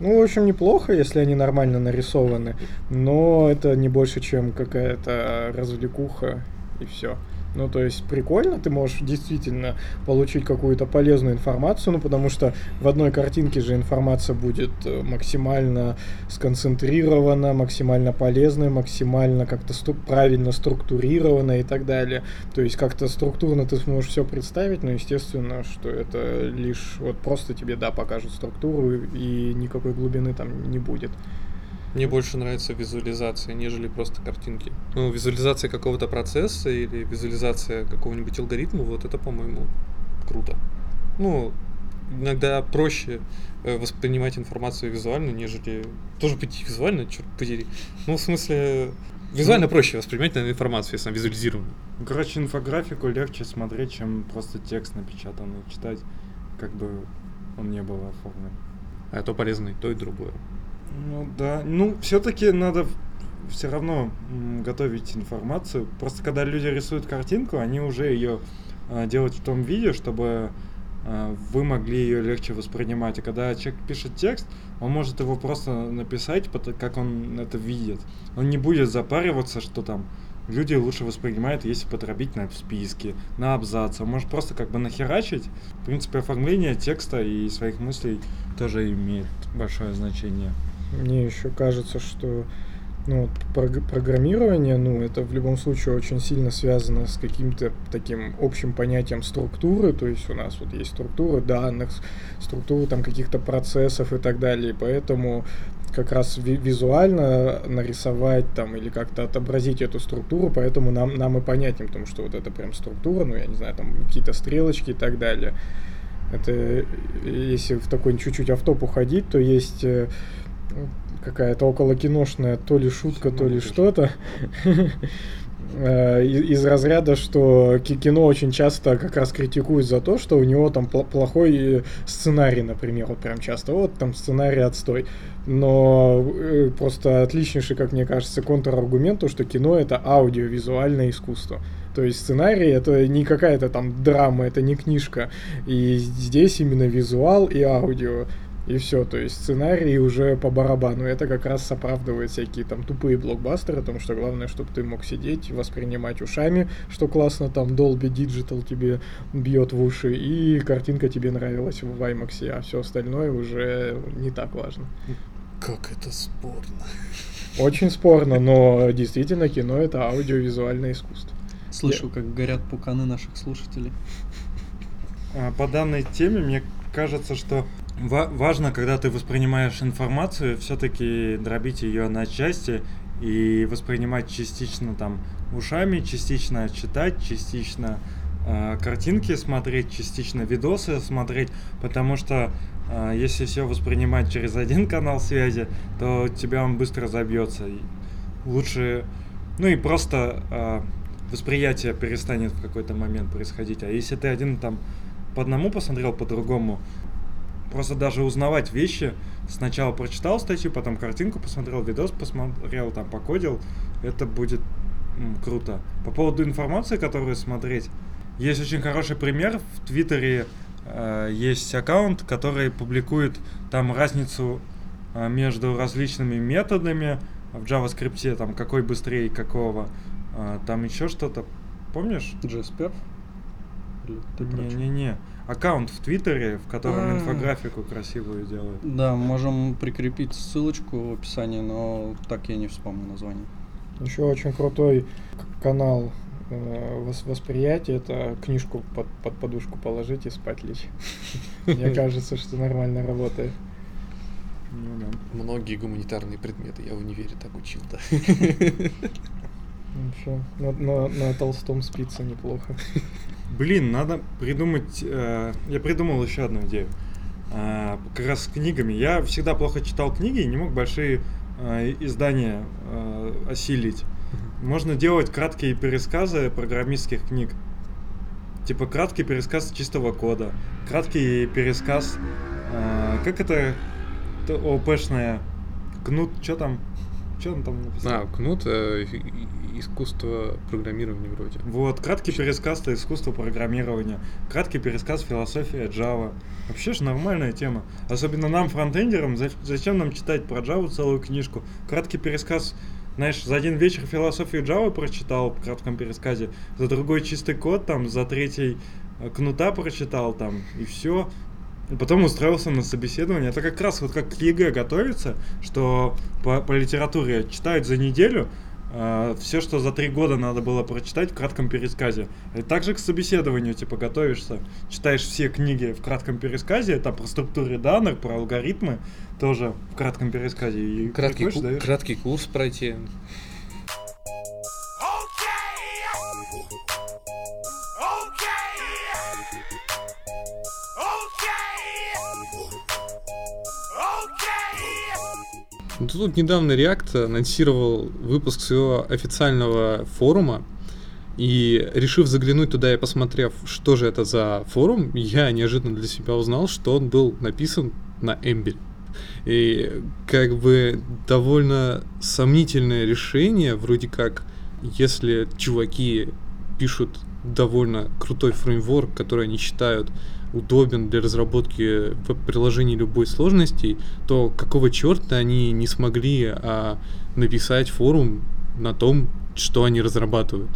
Ну, в общем, неплохо, если они нормально нарисованы, но это не больше, чем какая-то развлекуха и все. Ну, то есть прикольно, ты можешь действительно получить какую-то полезную информацию, ну, потому что в одной картинке же информация будет э, максимально сконцентрирована, максимально полезная, максимально как-то стру- правильно структурирована и так далее. То есть как-то структурно ты сможешь все представить, но естественно, что это лишь вот просто тебе, да, покажут структуру и никакой глубины там не будет. Мне больше нравится визуализация, нежели просто картинки. Ну, визуализация какого-то процесса или визуализация какого-нибудь алгоритма, вот это, по-моему, круто. Ну, иногда проще э, воспринимать информацию визуально, нежели... Тоже быть визуально, черт подери. Ну, в смысле, визуально проще воспринимать, наверное, информацию, если она визуализирована. Ну, Короче, инфографику легче смотреть, чем просто текст напечатанный читать, как бы он не был оформлен. А то полезно и то, и другое. Ну да, ну все-таки надо все равно готовить информацию. Просто когда люди рисуют картинку, они уже ее делают в том виде, чтобы а, вы могли ее легче воспринимать. А когда человек пишет текст, он может его просто написать, как он это видит. Он не будет запариваться, что там люди лучше воспринимают, если подробить на списке, на абзаце. Он может просто как бы нахерачить. В принципе, оформление текста и своих мыслей тоже имеет большое значение. Мне еще кажется, что ну, программирование, ну, это в любом случае очень сильно связано с каким-то таким общим понятием структуры, то есть у нас вот есть структура данных, структура там каких-то процессов и так далее, поэтому как раз ви- визуально нарисовать там или как-то отобразить эту структуру, поэтому нам, нам и понятнее, потому что вот это прям структура, ну, я не знаю, там какие-то стрелочки и так далее. Это если в такой чуть-чуть автоп уходить, то есть э, какая-то около киношная то ли шутка, то ли что-то. Э, Из разряда, что ки- кино очень часто как раз критикуют за то, что у него там пл- плохой э, сценарий, например, вот прям часто, вот там сценарий отстой. Но э, просто отличнейший, как мне кажется, контраргумент, то, что кино это аудиовизуальное искусство. То есть сценарий это не какая-то там драма, это не книжка. И здесь именно визуал и аудио. И все, то есть сценарий уже по барабану. Это как раз оправдывает всякие там тупые блокбастеры, потому что главное, чтобы ты мог сидеть, воспринимать ушами, что классно, там Dolby Digital тебе бьет в уши, и картинка тебе нравилась в IMAX, а все остальное уже не так важно. Как это спорно. Очень спорно, но действительно кино это аудиовизуальное искусство. Слышу, как горят пуканы наших слушателей. А, По данной теме мне кажется, что важно, когда ты воспринимаешь информацию, все-таки дробить ее на части и воспринимать частично там ушами, частично читать, частично а, картинки смотреть, частично видосы смотреть, потому что а, если все воспринимать через один канал связи, то тебя он быстро забьется. Лучше, ну и просто а, восприятие перестанет в какой-то момент происходить. А если ты один там по одному посмотрел, по другому, просто даже узнавать вещи, сначала прочитал статью, потом картинку посмотрел, видос посмотрел, там покодил, это будет м, круто. По поводу информации, которую смотреть, есть очень хороший пример в Твиттере. э, есть аккаунт, который публикует там разницу э, между различными методами в JavaScript, там какой быстрее какого, э, там еще что-то помнишь? Чё? Не-не-не. Аккаунт в Твиттере, в котором инфографику красивую делают. Да, можем прикрепить ссылочку в описании, но так я не вспомню название. Еще очень крутой канал э, вос- восприятия. Это книжку под, под подушку положить и спать лечь. Мне кажется, что нормально работает. Ну да. Многие гуманитарные предметы я в универе так учил, да. Вообще, на, на- на толстом спится неплохо. Блин, надо придумать. э, я придумал еще одну идею. А, как раз с книгами. Я всегда плохо читал книги и не мог большие э, издания э, осилить. Можно делать краткие пересказы программистских книг. Типа краткий пересказ чистого кода, краткий пересказ. э, как это ОПшная? Кнут, что там? Что он там написал? А, кнут, э, искусство программирования вроде. Вот, краткий пересказ то искусство программирования, краткий пересказ философия Java. Вообще же нормальная тема. Особенно нам, фронтендерам, за- зачем нам читать про Java целую книжку? Краткий пересказ, знаешь, за один вечер философию Java прочитал в кратком пересказе, за другой чистый код, там, за третий э, Кнута прочитал, там, и все. Потом устроился на собеседование. Это как раз вот как к ЕГЭ готовится, что по, по литературе читают за неделю, все, что за три года надо было прочитать в кратком пересказе. И также к собеседованию, типа, готовишься, читаешь все книги в кратком пересказе, там про структуры данных, про алгоритмы, тоже в кратком пересказе. И Краткий, ку- даешь. краткий курс пройти. Тут недавно React анонсировал выпуск своего официального форума, и решив заглянуть туда и посмотрев, что же это за форум, я неожиданно для себя узнал, что он был написан на Эмбель. И как бы довольно сомнительное решение, вроде как, если чуваки пишут довольно крутой фреймворк, который они считают удобен для разработки веб-приложений любой сложности, то какого черта они не смогли а, написать форум на том, что они разрабатывают?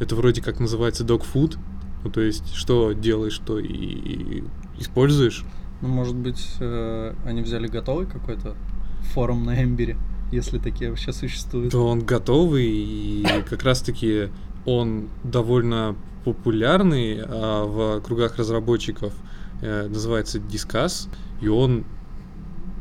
Это вроде как называется dog-food, ну то есть что делаешь, что и, и используешь. Ну, может быть, э, они взяли готовый какой-то форум на Эмбере, если такие вообще существуют. То он готовый, и как раз-таки он довольно популярный а, в кругах разработчиков, э, называется Discuss, и он,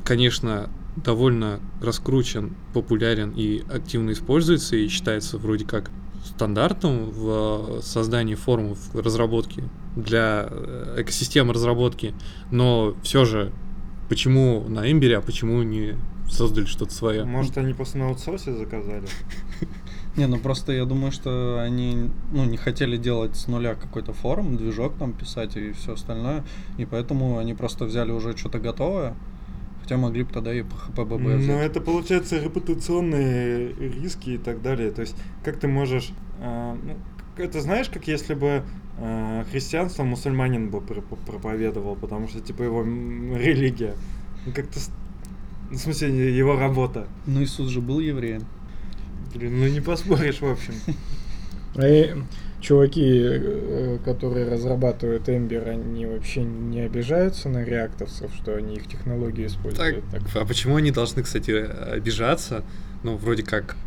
конечно, довольно раскручен, популярен и активно используется, и считается вроде как стандартом в создании форумов разработки для э, экосистемы разработки, но все же, почему на Эмбере, а почему не создали что-то свое? Может, они просто на аутсорсе заказали? Не, ну просто я думаю, что они ну, не хотели делать с нуля какой-то форум, движок там писать и все остальное, и поэтому они просто взяли уже что-то готовое, хотя могли бы тогда и PHP-BB Но взять. Ну, это получается репутационные риски и так далее. То есть, как ты можешь... а, ну, это знаешь, как если бы а, христианство мусульманин бы пр- проповедовал, потому что, типа, его религия. Ну, как-то... с- В смысле, его работа. Ну Иисус же был евреем. Блин, ну не поспоришь, в общем. А и чуваки, э, которые разрабатывают Ember, они вообще не обижаются на реактовцев, что они их технологии Так, используют? Так, а почему они должны, кстати, обижаться? Ну, вроде как,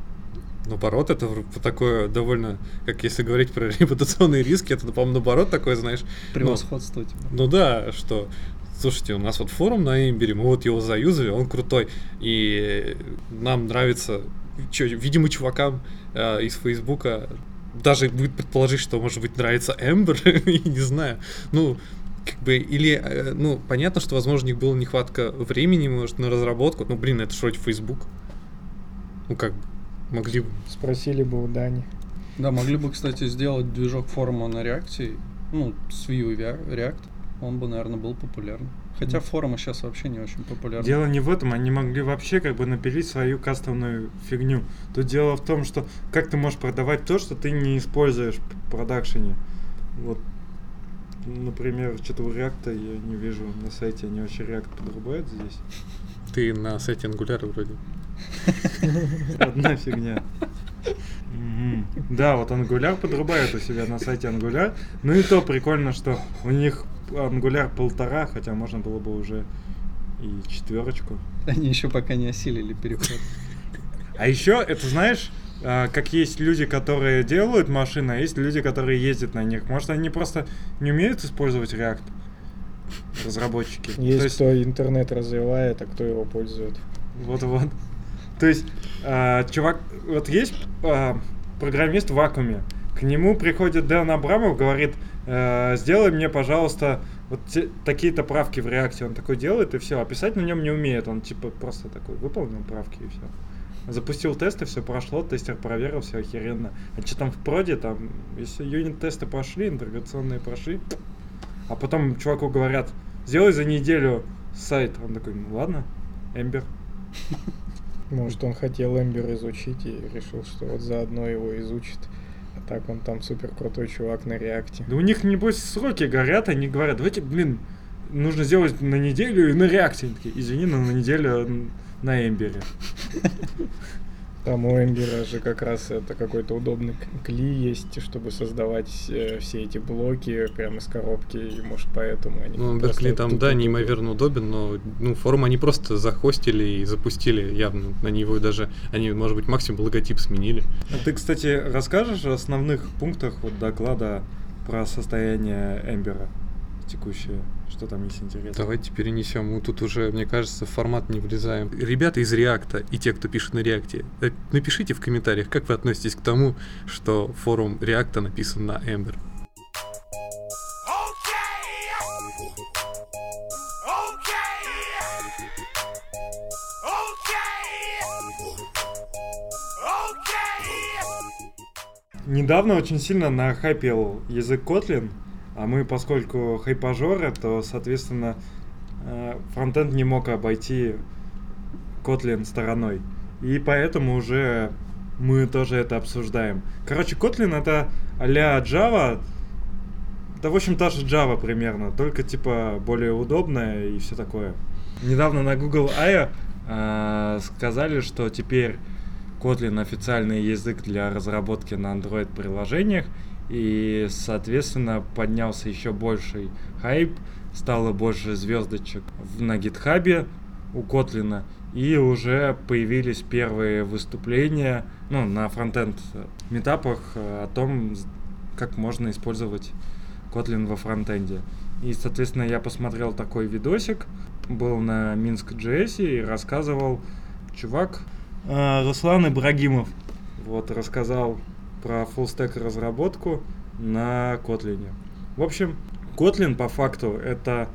наоборот, это вр- такое довольно, как если говорить про репутационные риски, это, по-моему, наоборот такое, знаешь, Превосходство, типа. ну да, что, слушайте, у нас вот форум на Эмбере, мы вот его заюзали, он крутой, и нам нравится, чё, видимо, чувакам э, из Фейсбука даже будет предположить, что, может быть, нравится Эмбер, не знаю, ну, как бы, или, э, ну, понятно, что, возможно, у них была нехватка времени, может, на разработку, ну, блин, это же вроде Facebook, ну, как бы, могли бы, спросили бы у Дани. Да, могли бы, кстати, сделать движок форума на реакции, ну, с Vue React, он бы, наверное, был популярен. Хотя форумы сейчас вообще не очень популярны. Дело не в этом, они могли вообще как бы напилить свою кастомную фигню. Тут дело в том, что как ты можешь продавать то, что ты не используешь в продакшене. Вот, например, что-то у React я не вижу на сайте, они вообще React подрубают здесь. ты на сайте Angular вроде. Одна фигня. Да, вот Angular подрубает у себя на сайте Angular. Ну и то прикольно, что у них Angular полтора, хотя можно было бы уже и четверочку. Они еще пока не осилили переход. А еще, это знаешь, а, как есть люди, которые делают машины, а есть люди, которые ездят на них. Может, они просто не умеют использовать React? Разработчики. Есть То есть, кто интернет развивает, а кто его пользует. Вот-вот. То есть, а, чувак, вот есть а, программист в вакууме, к нему приходит Дэн Абрамов, говорит, «Э, сделай мне, пожалуйста, вот такие-то правки в реакте. Он такой делает, и все. А писать на нем не умеет. Он типа просто такой выполнил правки и все. Запустил тесты, все прошло, тестер проверил, все охеренно. А что там в проде, там, если юнит-тесты прошли, интеграционные прошли, а потом чуваку говорят, сделай за неделю сайт. Он такой, ну ладно, Эмбер. Может, он хотел Эмбер изучить и решил, что вот заодно его изучит. Так он там супер крутой чувак на реакте. Да у них, небось, сроки горят, они говорят, давайте, блин, нужно сделать на неделю и на реакте. Они такие, извини, но на неделю на Эмбере. Там у Эмбера же как раз это какой-то удобный кли есть, чтобы создавать э, все эти блоки прямо из коробки, и может поэтому они Ну, просто Беркли там, да, неимоверно удобен, но ну, форум они просто захостили и запустили явно. На него даже, они, может быть, максимум логотип сменили. А ты, кстати, расскажешь о основных пунктах вот доклада про состояние Эмбера текущее? Что там есть интересно? Давайте перенесем. Мы тут уже, мне кажется, в формат не влезаем. Ребята из Реакта и те, кто пишет на Реакте, э, напишите в комментариях, как вы относитесь к тому, что форум Реакта написан на Ember. Недавно очень сильно нахайпил язык Kotlin, а мы, поскольку хайпажоры, то, соответственно, э, фронтенд не мог обойти Kotlin стороной. И поэтому уже мы тоже это обсуждаем. Короче, Kotlin это а-ля Java, да, в общем, та же Java примерно, только типа более удобная и все такое. Недавно на Google I э, сказали, что теперь Kotlin официальный язык для разработки на Android приложениях, и, соответственно, поднялся еще больший хайп, стало больше звездочек на гитхабе у Kotlin, и уже появились первые выступления ну, на фронтенд метапах о том, как можно использовать Kotlin во фронтенде. И, соответственно, я посмотрел такой видосик, был на Минск.js и рассказывал чувак, а, Руслан Ибрагимов. Вот, рассказал про фуллстек разработку на Kotlin. В общем, Kotlin по факту это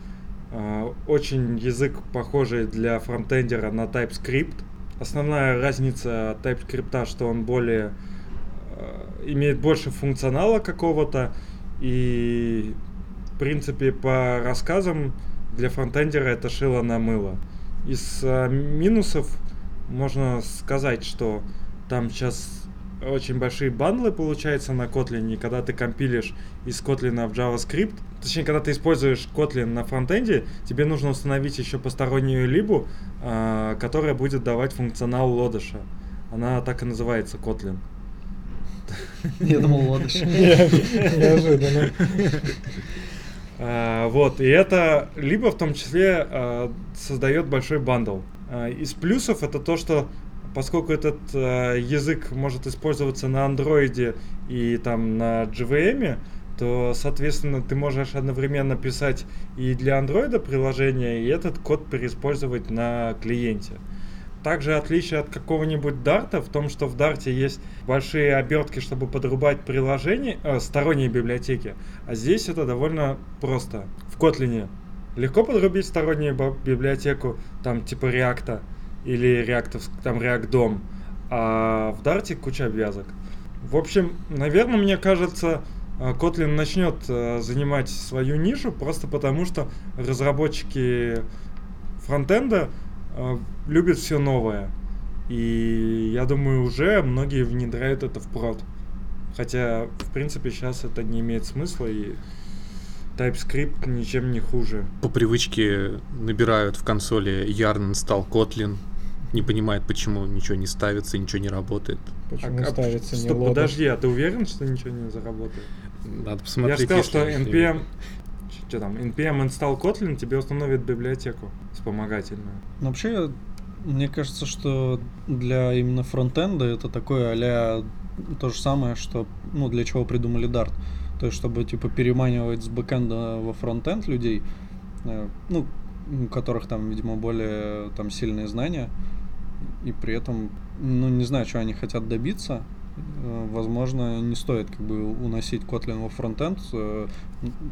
а, очень язык похожий для фронтендера на TypeScript. Основная разница TypeScript, что он более а, имеет больше функционала какого-то и в принципе по рассказам для фронтендера это шило на мыло. Из а, минусов можно сказать, что там сейчас очень большие бандлы получается на Kotlin, когда ты компилишь из Kotlin в JavaScript, точнее, когда ты используешь Kotlin на фронтенде, тебе нужно установить еще постороннюю либу, а, которая будет давать функционал лодыша. Она так и называется Kotlin. Я думал, лодыш. Неожиданно. А, Вот, и это либо в том числе а, создает большой бандл. Из плюсов это то, что поскольку этот а, язык может использоваться на андроиде и там на JVM, то, соответственно, ты можешь одновременно писать и для андроида приложение, и этот код переиспользовать на клиенте. Также отличие от какого-нибудь дарта в том, что в дарте есть большие обертки, чтобы подрубать приложения, э, сторонние библиотеки, а здесь это довольно просто. В Kotlin легко подрубить стороннюю библиотеку, там типа React или React, там DOM, а в дарте куча обвязок. В общем, наверное, мне кажется, э, Kotlin начнет э, занимать свою нишу просто потому, что разработчики фронтенда э, любят все новое. И я думаю, уже многие внедряют это в прод. Хотя, в принципе, сейчас это не имеет смысла, и TypeScript ничем не хуже. По привычке набирают в консоли yarn install Kotlin, не понимает, почему ничего не ставится, ничего не работает. Почему А- а, ставится не Стоп, подожди, а ты уверен, что ничего не заработает? Надо посмотреть. Я сказал, что npm... Что там? npm install Kotlin тебе установит библиотеку вспомогательную. Но вообще, мне кажется, что для именно фронтенда это такое а то же самое, что, ну, для чего придумали Dart. То есть, чтобы, типа, переманивать с бэкэнда во фронтенд людей, э, ну, у которых там, видимо, более там сильные знания, и при этом, ну, не знаю, что они хотят добиться, Э, возможно, не стоит как бы уносить Kotlin во фронтенд, э,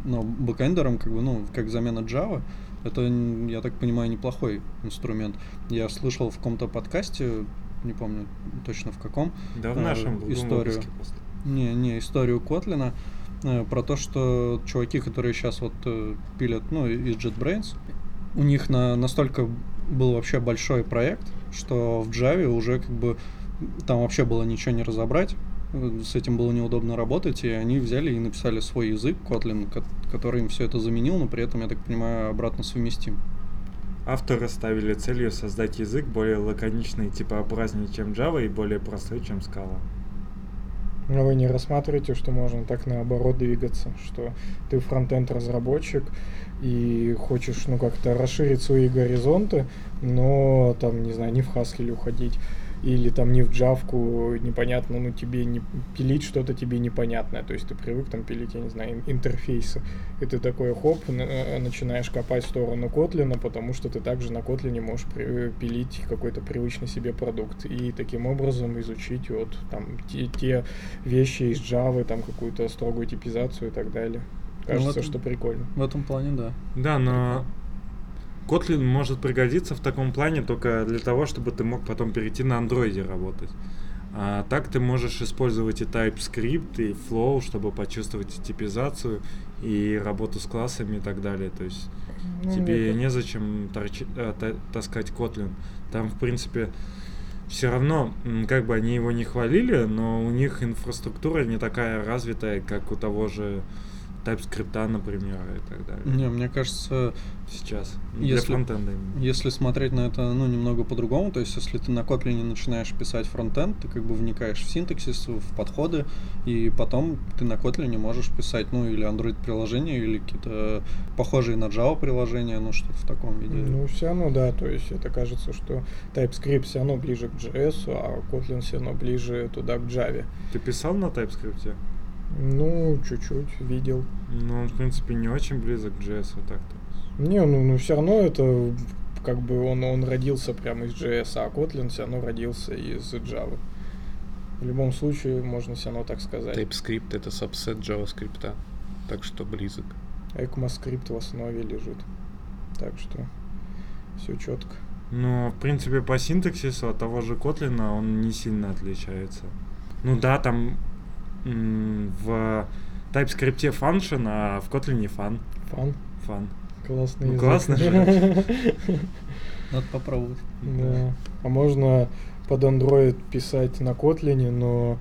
но бэкэндерам, как бы, ну, как замена Java, это, я так понимаю, неплохой инструмент. Я слышал в каком-то подкасте, не помню точно в каком, Да в э, нашем другом историю. Не, не, историю Котлина э, про то, что чуваки, которые сейчас вот э, пилят, ну, из JetBrains, у них на, настолько был вообще большой проект, что в Java уже как бы там вообще было ничего не разобрать, с этим было неудобно работать, и они взяли и написали свой язык, Kotlin, ко- который им все это заменил, но при этом, я так понимаю, обратно совместим. Авторы ставили целью создать язык более лаконичный, типообразнее, чем Java и более простой, чем Scala. Но вы не рассматриваете, что можно так наоборот двигаться, что ты фронтенд разработчик и хочешь, ну, как-то расширить свои горизонты, но там, не знаю, не в Haskell уходить, или там не в джавку, непонятно, ну, тебе не пилить что-то тебе непонятное, то есть ты привык там пилить, я не знаю, ин- интерфейсы, и ты такой, хоп, э, начинаешь копать в сторону Котлина, потому что ты также на Котлине можешь при- пилить какой-то привычный себе продукт, и таким образом изучить вот там те, те вещи из Java, там какую-то строгую типизацию и так далее. Кажется, вот- что прикольно. В этом плане, да. Да, но Kotlin может пригодиться в таком плане только для того, чтобы ты мог потом перейти на андроиде работать. А так ты можешь использовать и TypeScript, и Flow, чтобы почувствовать и типизацию, и работу с классами и так далее. То есть Ну, тебе мне незачем торчи- э, та- таскать Kotlin. Там, в принципе, все равно, как бы они его не хвалили, но у них инфраструктура не такая развитая, как у того же TypeScript, например, и так далее. Не, мне кажется, Сейчас. Для Если- фронтенда именно. Если смотреть на это, ну, немного по-другому, то есть, если ты на Kotlin начинаешь писать фронтенд, ты как бы вникаешь в синтаксис, в подходы, и потом ты на Kotlin можешь писать, ну, или Android-приложения, или какие-то похожие на Java приложения, ну, что-то в таком виде. Ну, все равно, да, то есть это кажется, что TypeScript все равно ближе к JS, а Kotlin все равно ближе туда, к Java. Ты писал на TypeScript? Ну, чуть-чуть видел. Ну, он, в принципе, не очень близок к JS, вот так-то. Не, ну, ну все равно это как бы он, он родился прямо из JS, а Kotlin все равно родился из Java. В любом случае, можно все равно так сказать. TypeScript это сабсет JavaScript, так что близок. ECMAScript в основе лежит. Так что все четко. Но, в принципе, по синтаксису от того же Kotlin он не сильно отличается. Ну да, там в TypeScript function, а в Kotlin fun. Фан. Fun. Классный Ну, язык. классно же. Надо попробовать. Да. А можно под Android писать на Kotlin, но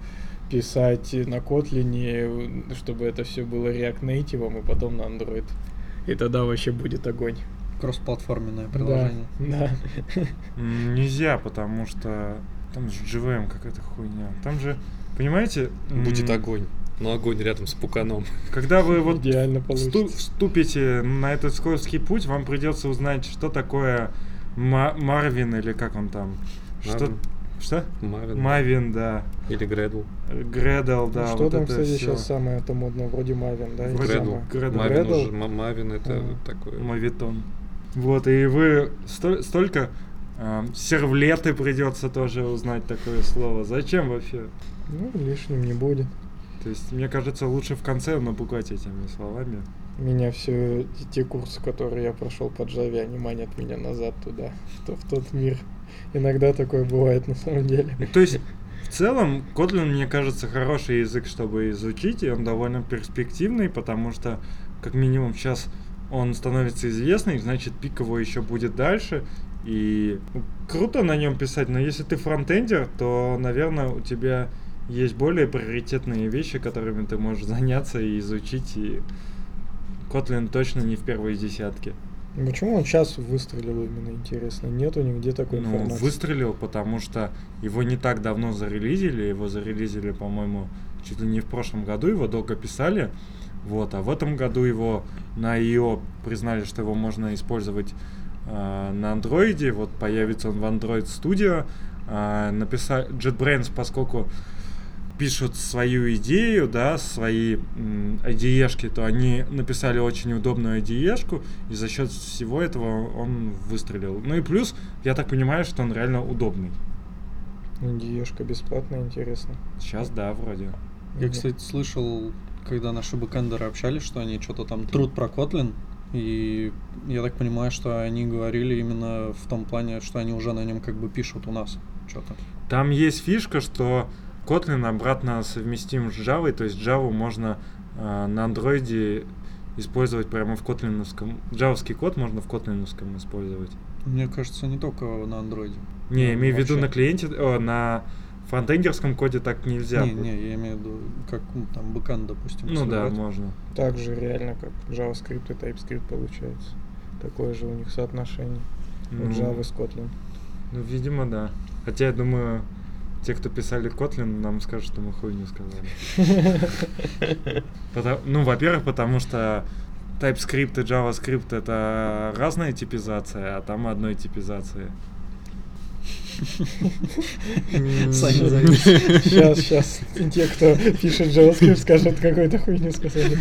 писать на Kotlin, чтобы это все было React Native, и потом на Android. И тогда вообще будет огонь. Кроссплатформенное приложение. Да. М, Нельзя, потому что там же JVM какая-то хуйня. Там же, понимаете... Будет огонь. Но огонь рядом с пуканом. Когда вы вот Идеально вступите на этот скользкий путь, вам придется узнать, что такое Ма- Марвин или как он там. Что? Марвин. Что? Мавин. Мавин, да. Или Гредл. Гредл, да. Ну, что вот там, это кстати, всё. сейчас самое это модно? Вроде Мавин, да? Вроде Гредл. Гредл. Мавин Гредл? уже. Ма- Мавин это А. такое. Мавитон. Вот, и вы сто- столько сервлеты придется тоже узнать такое слово. Зачем вообще? Ну, лишним не будет. То есть, мне кажется, лучше в конце напугать этими словами. Меня все те курсы, которые я прошел по Java, они манят меня назад туда, в, то- в тот мир. Иногда такое бывает на самом деле. То есть, в целом, Kotlin, мне кажется, хороший язык, чтобы изучить, и он довольно перспективный, потому что, как минимум, сейчас он становится известный, значит, пик его еще будет дальше, и ну, круто на нем писать, но если ты фронтендер, то, наверное, у тебя есть более приоритетные вещи, которыми ты можешь заняться и изучить, и Kotlin точно не в первой десятке. Почему он сейчас выстрелил именно, интересно? Нету нигде такой Ну, информации. выстрелил, потому что его не так давно зарелизили. Его зарелизили, по-моему, чуть ли не в прошлом году. Его долго писали. Вот, а в этом году его на IO признали, что его можно использовать на андроиде. Вот появится он в Android Studio. Э, написали JetBrains, поскольку пишут свою идею, да, свои IDE-шки, то они написали очень удобную IDE-шку, и за счет всего этого он выстрелил. Ну и плюс, я так понимаю, что он реально удобный. Диешка бесплатная, интересно. Сейчас, да, вроде. Я, кстати, слышал, когда наши бэкэндеры общались, что они что-то там труд про Kotlin, и я так понимаю, что они говорили именно в том плане, что они уже на нем как бы пишут у нас что-то. Там есть фишка, что Kotlin обратно совместим с Java, то есть Java можно э, на андроиде использовать прямо в котлиновском. Джавовский код можно в котлиновском использовать. Мне кажется, не только на андроиде. Не, имею в виду на клиенте, о, на фронтендерском коде так нельзя. Не, не, я имею в виду, как ну, там бэкэнд, допустим. Ну да, собирать. можно. Так же реально, как JavaScript и TypeScript получается. Такое же у них соотношение. Ну, Java с Kotlin. Ну, видимо, да. Хотя я думаю, те, кто писали Kotlin, нам скажут, что мы хуйню сказали. Ну, во-первых, потому что TypeScript и JavaScript это разная типизация, а там одной типизации. Саня завис. Сейчас, сейчас. Те, кто пишет JavaScript, скажут, какой-то хуйню сказали.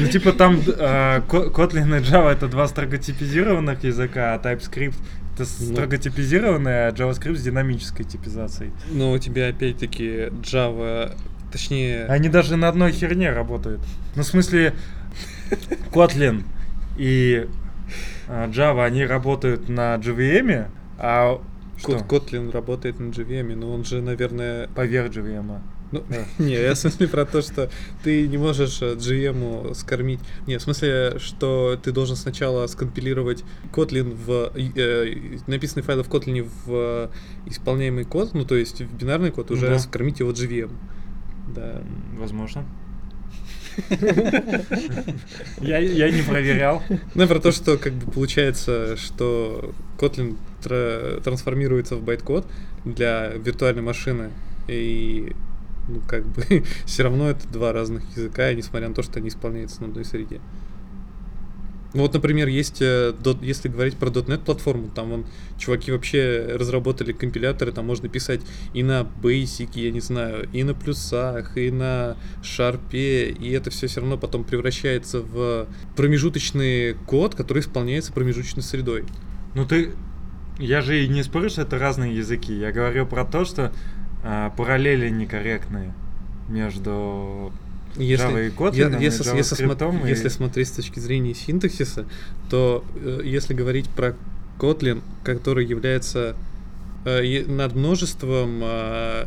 Ну, типа там а, Kotlin и Java это два строго типизированных языка, а TypeScript это Ну. строго типизированный, а JavaScript с динамической типизацией. Но у тебя опять-таки Java, точнее... Они даже на одной херне работают. Ну, в смысле, Kotlin и а, Java, они работают на JVM, а что? Кот- Kotlin работает на JVM, но он же, наверное... Поверх JVM. Ну, Да. не, я в смысле про то, что ты не можешь э, JVM скормить. Не, в смысле, что ты должен сначала скомпилировать Kotlin в э, написанный файл в Kotlin в э, исполняемый код, ну то есть в бинарный код, уже Да. скормить его JVM. Да. Возможно. Я, я не проверял. Ну, про то, что как бы получается, что Kotlin тра- трансформируется в байт-код для виртуальной машины, и ну, как бы все равно это два разных языка, несмотря на то, что они исполняются на одной среде. Ну вот, например, есть, э, если говорить про .NET платформу, там вон, чуваки вообще разработали компиляторы, там можно писать и на Basic, я не знаю, и на плюсах, и на шарпе, и это все все равно потом превращается в промежуточный код, который исполняется промежуточной средой. Ну ты... Я же и не спорю, что это разные языки. Я говорю про то, что а, параллели некорректные между Если, Java и Kotlin, я- и если, если, смо- и- если смотреть с точки зрения синтаксиса, то э, если говорить про Kotlin, который является э, над множеством э,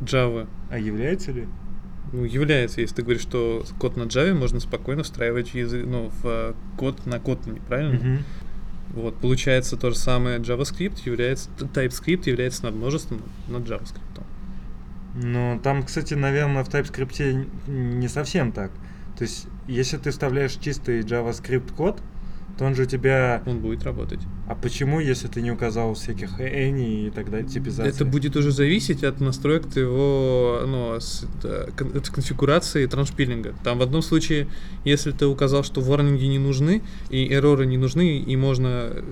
Java, А является ли? ну, является, если ты говоришь, что код на Java можно спокойно встраивать в, язы- ну, в э, код на Kotlin, правильно? Мгм. Вот, получается то же самое JavaScript является, TypeScript является над множеством над JavaScript. Ну, там, кстати, наверное, в TypeScript не совсем так. То есть, если ты вставляешь чистый JavaScript код, то он же у тебя... Он будет работать. А почему, если ты не указал всяких any и так далее, типизации? Это будет уже зависеть от настроек твоего, ну, с- кон- от конфигурации транспилинга. Там в одном случае, если ты указал, что ворнинги не нужны, и эроры не нужны, и можно э,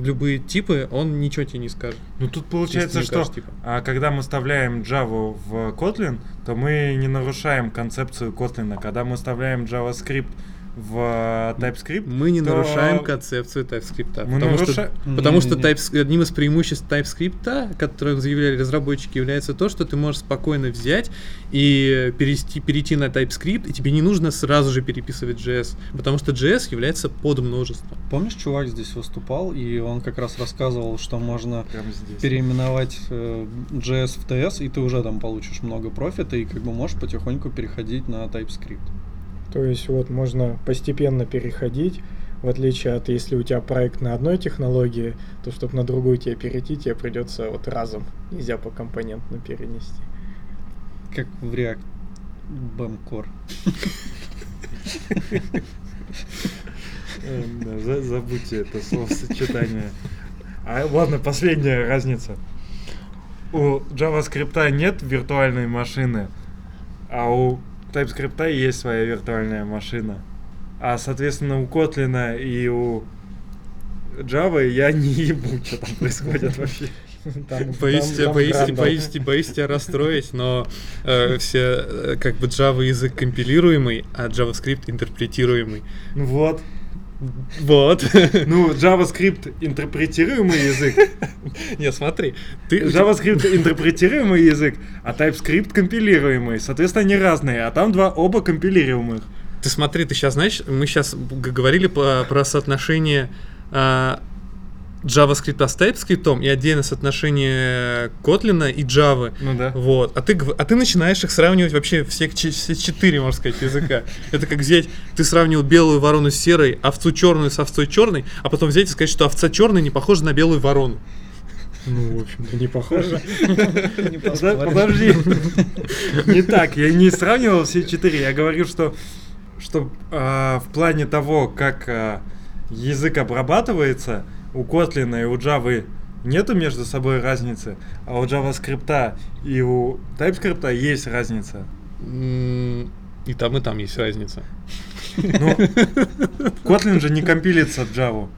любые типы, он ничего тебе не скажет. Ну, тут получается, что укажешь, типа. а, когда мы вставляем Java в Kotlin, то мы не нарушаем концепцию Kotlin. Когда мы вставляем JavaScript в э, TypeScript, Мы не то нарушаем концепцию TypeScript. Мы потому, наруша- что, потому что. TypeScript- одним из преимуществ TypeScript, которое заявляли разработчики, является то, что ты можешь спокойно взять и перейти, перейти на TypeScript, и тебе не нужно сразу же переписывать JS, потому что JS является под множеством. Помнишь, чувак здесь выступал, и он как раз рассказывал, что можно переименовать э, JS в TS, и ты уже там получишь много профита, и как бы можешь потихоньку переходить на TypeScript. То есть вот можно постепенно переходить, в отличие от если у тебя проект на одной технологии, то чтобы на другую тебе перейти, тебе придется вот разом. Нельзя по компонентно перенести. Как в React Core. Э, Забудьте это словосочетание. А ладно, последняя разница. У JavaScript нет виртуальной машины, а у TypeScript есть своя виртуальная машина. А, соответственно, у Kotlin и у Java я не ебу, что там происходит вообще. Там- Боюсь, там- тебя, там боюсь, боюсь, тебя- боюсь тебя расстроить, но э, все э, как бы Java язык компилируемый, а JavaScript интерпретируемый. Ну вот. Вот. Ну, JavaScript интерпретируемый язык. Не, смотри, ты JavaScript интерпретируемый язык, а TypeScript компилируемый. Соответственно, они разные, а там два оба компилируемых. Ты смотри, ты сейчас знаешь, мы сейчас говорили по- про соотношение а, JavaScript с TypeScript и отдельно соотношение Kotlin и Java. Ну да. Вот. А ты, а ты начинаешь их сравнивать вообще все, все четыре, можно сказать, языка. Это как взять, ты сравнил белую ворону с серой, овцу черную с овцой черной, а потом взять и сказать, что овца черная не похожа на белую ворону. Ну, в общем-то, не похоже. Подожди. Не так, я не сравнивал все четыре. Я говорю, что, что а, в плане того, как а, язык обрабатывается, у Kotlin и у Java нету между собой разницы, а у JavaScript и у TypeScript есть разница. И там, и там есть разница. Ну, Kotlin же не компилится в Java.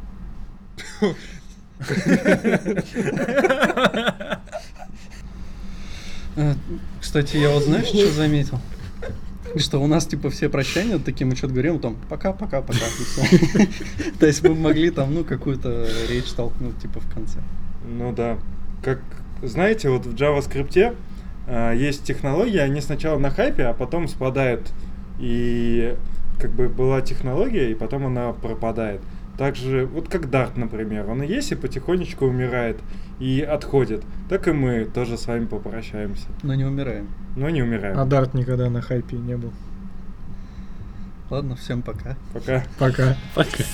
А, Кстати, я вот знаешь, что заметил? Что у нас, типа, все прощания такие, мы что-то говорим, там, пока-пока, пока, и всё. То есть мы могли там, ну, какую-то речь толкнуть, типа, в конце. Ну да. Как знаете, вот в JavaScript а, есть технологии, они сначала на хайпе, а потом спадают. И как бы была технология, и потом она пропадает. Также, вот как Dart, например, он и есть и потихонечку умирает и отходит. Так и мы тоже с вами попрощаемся. Но не умираем. Но не умираем. А Дарт никогда на хайпе не был. Ладно, всем пока. Пока. Пока. Пока.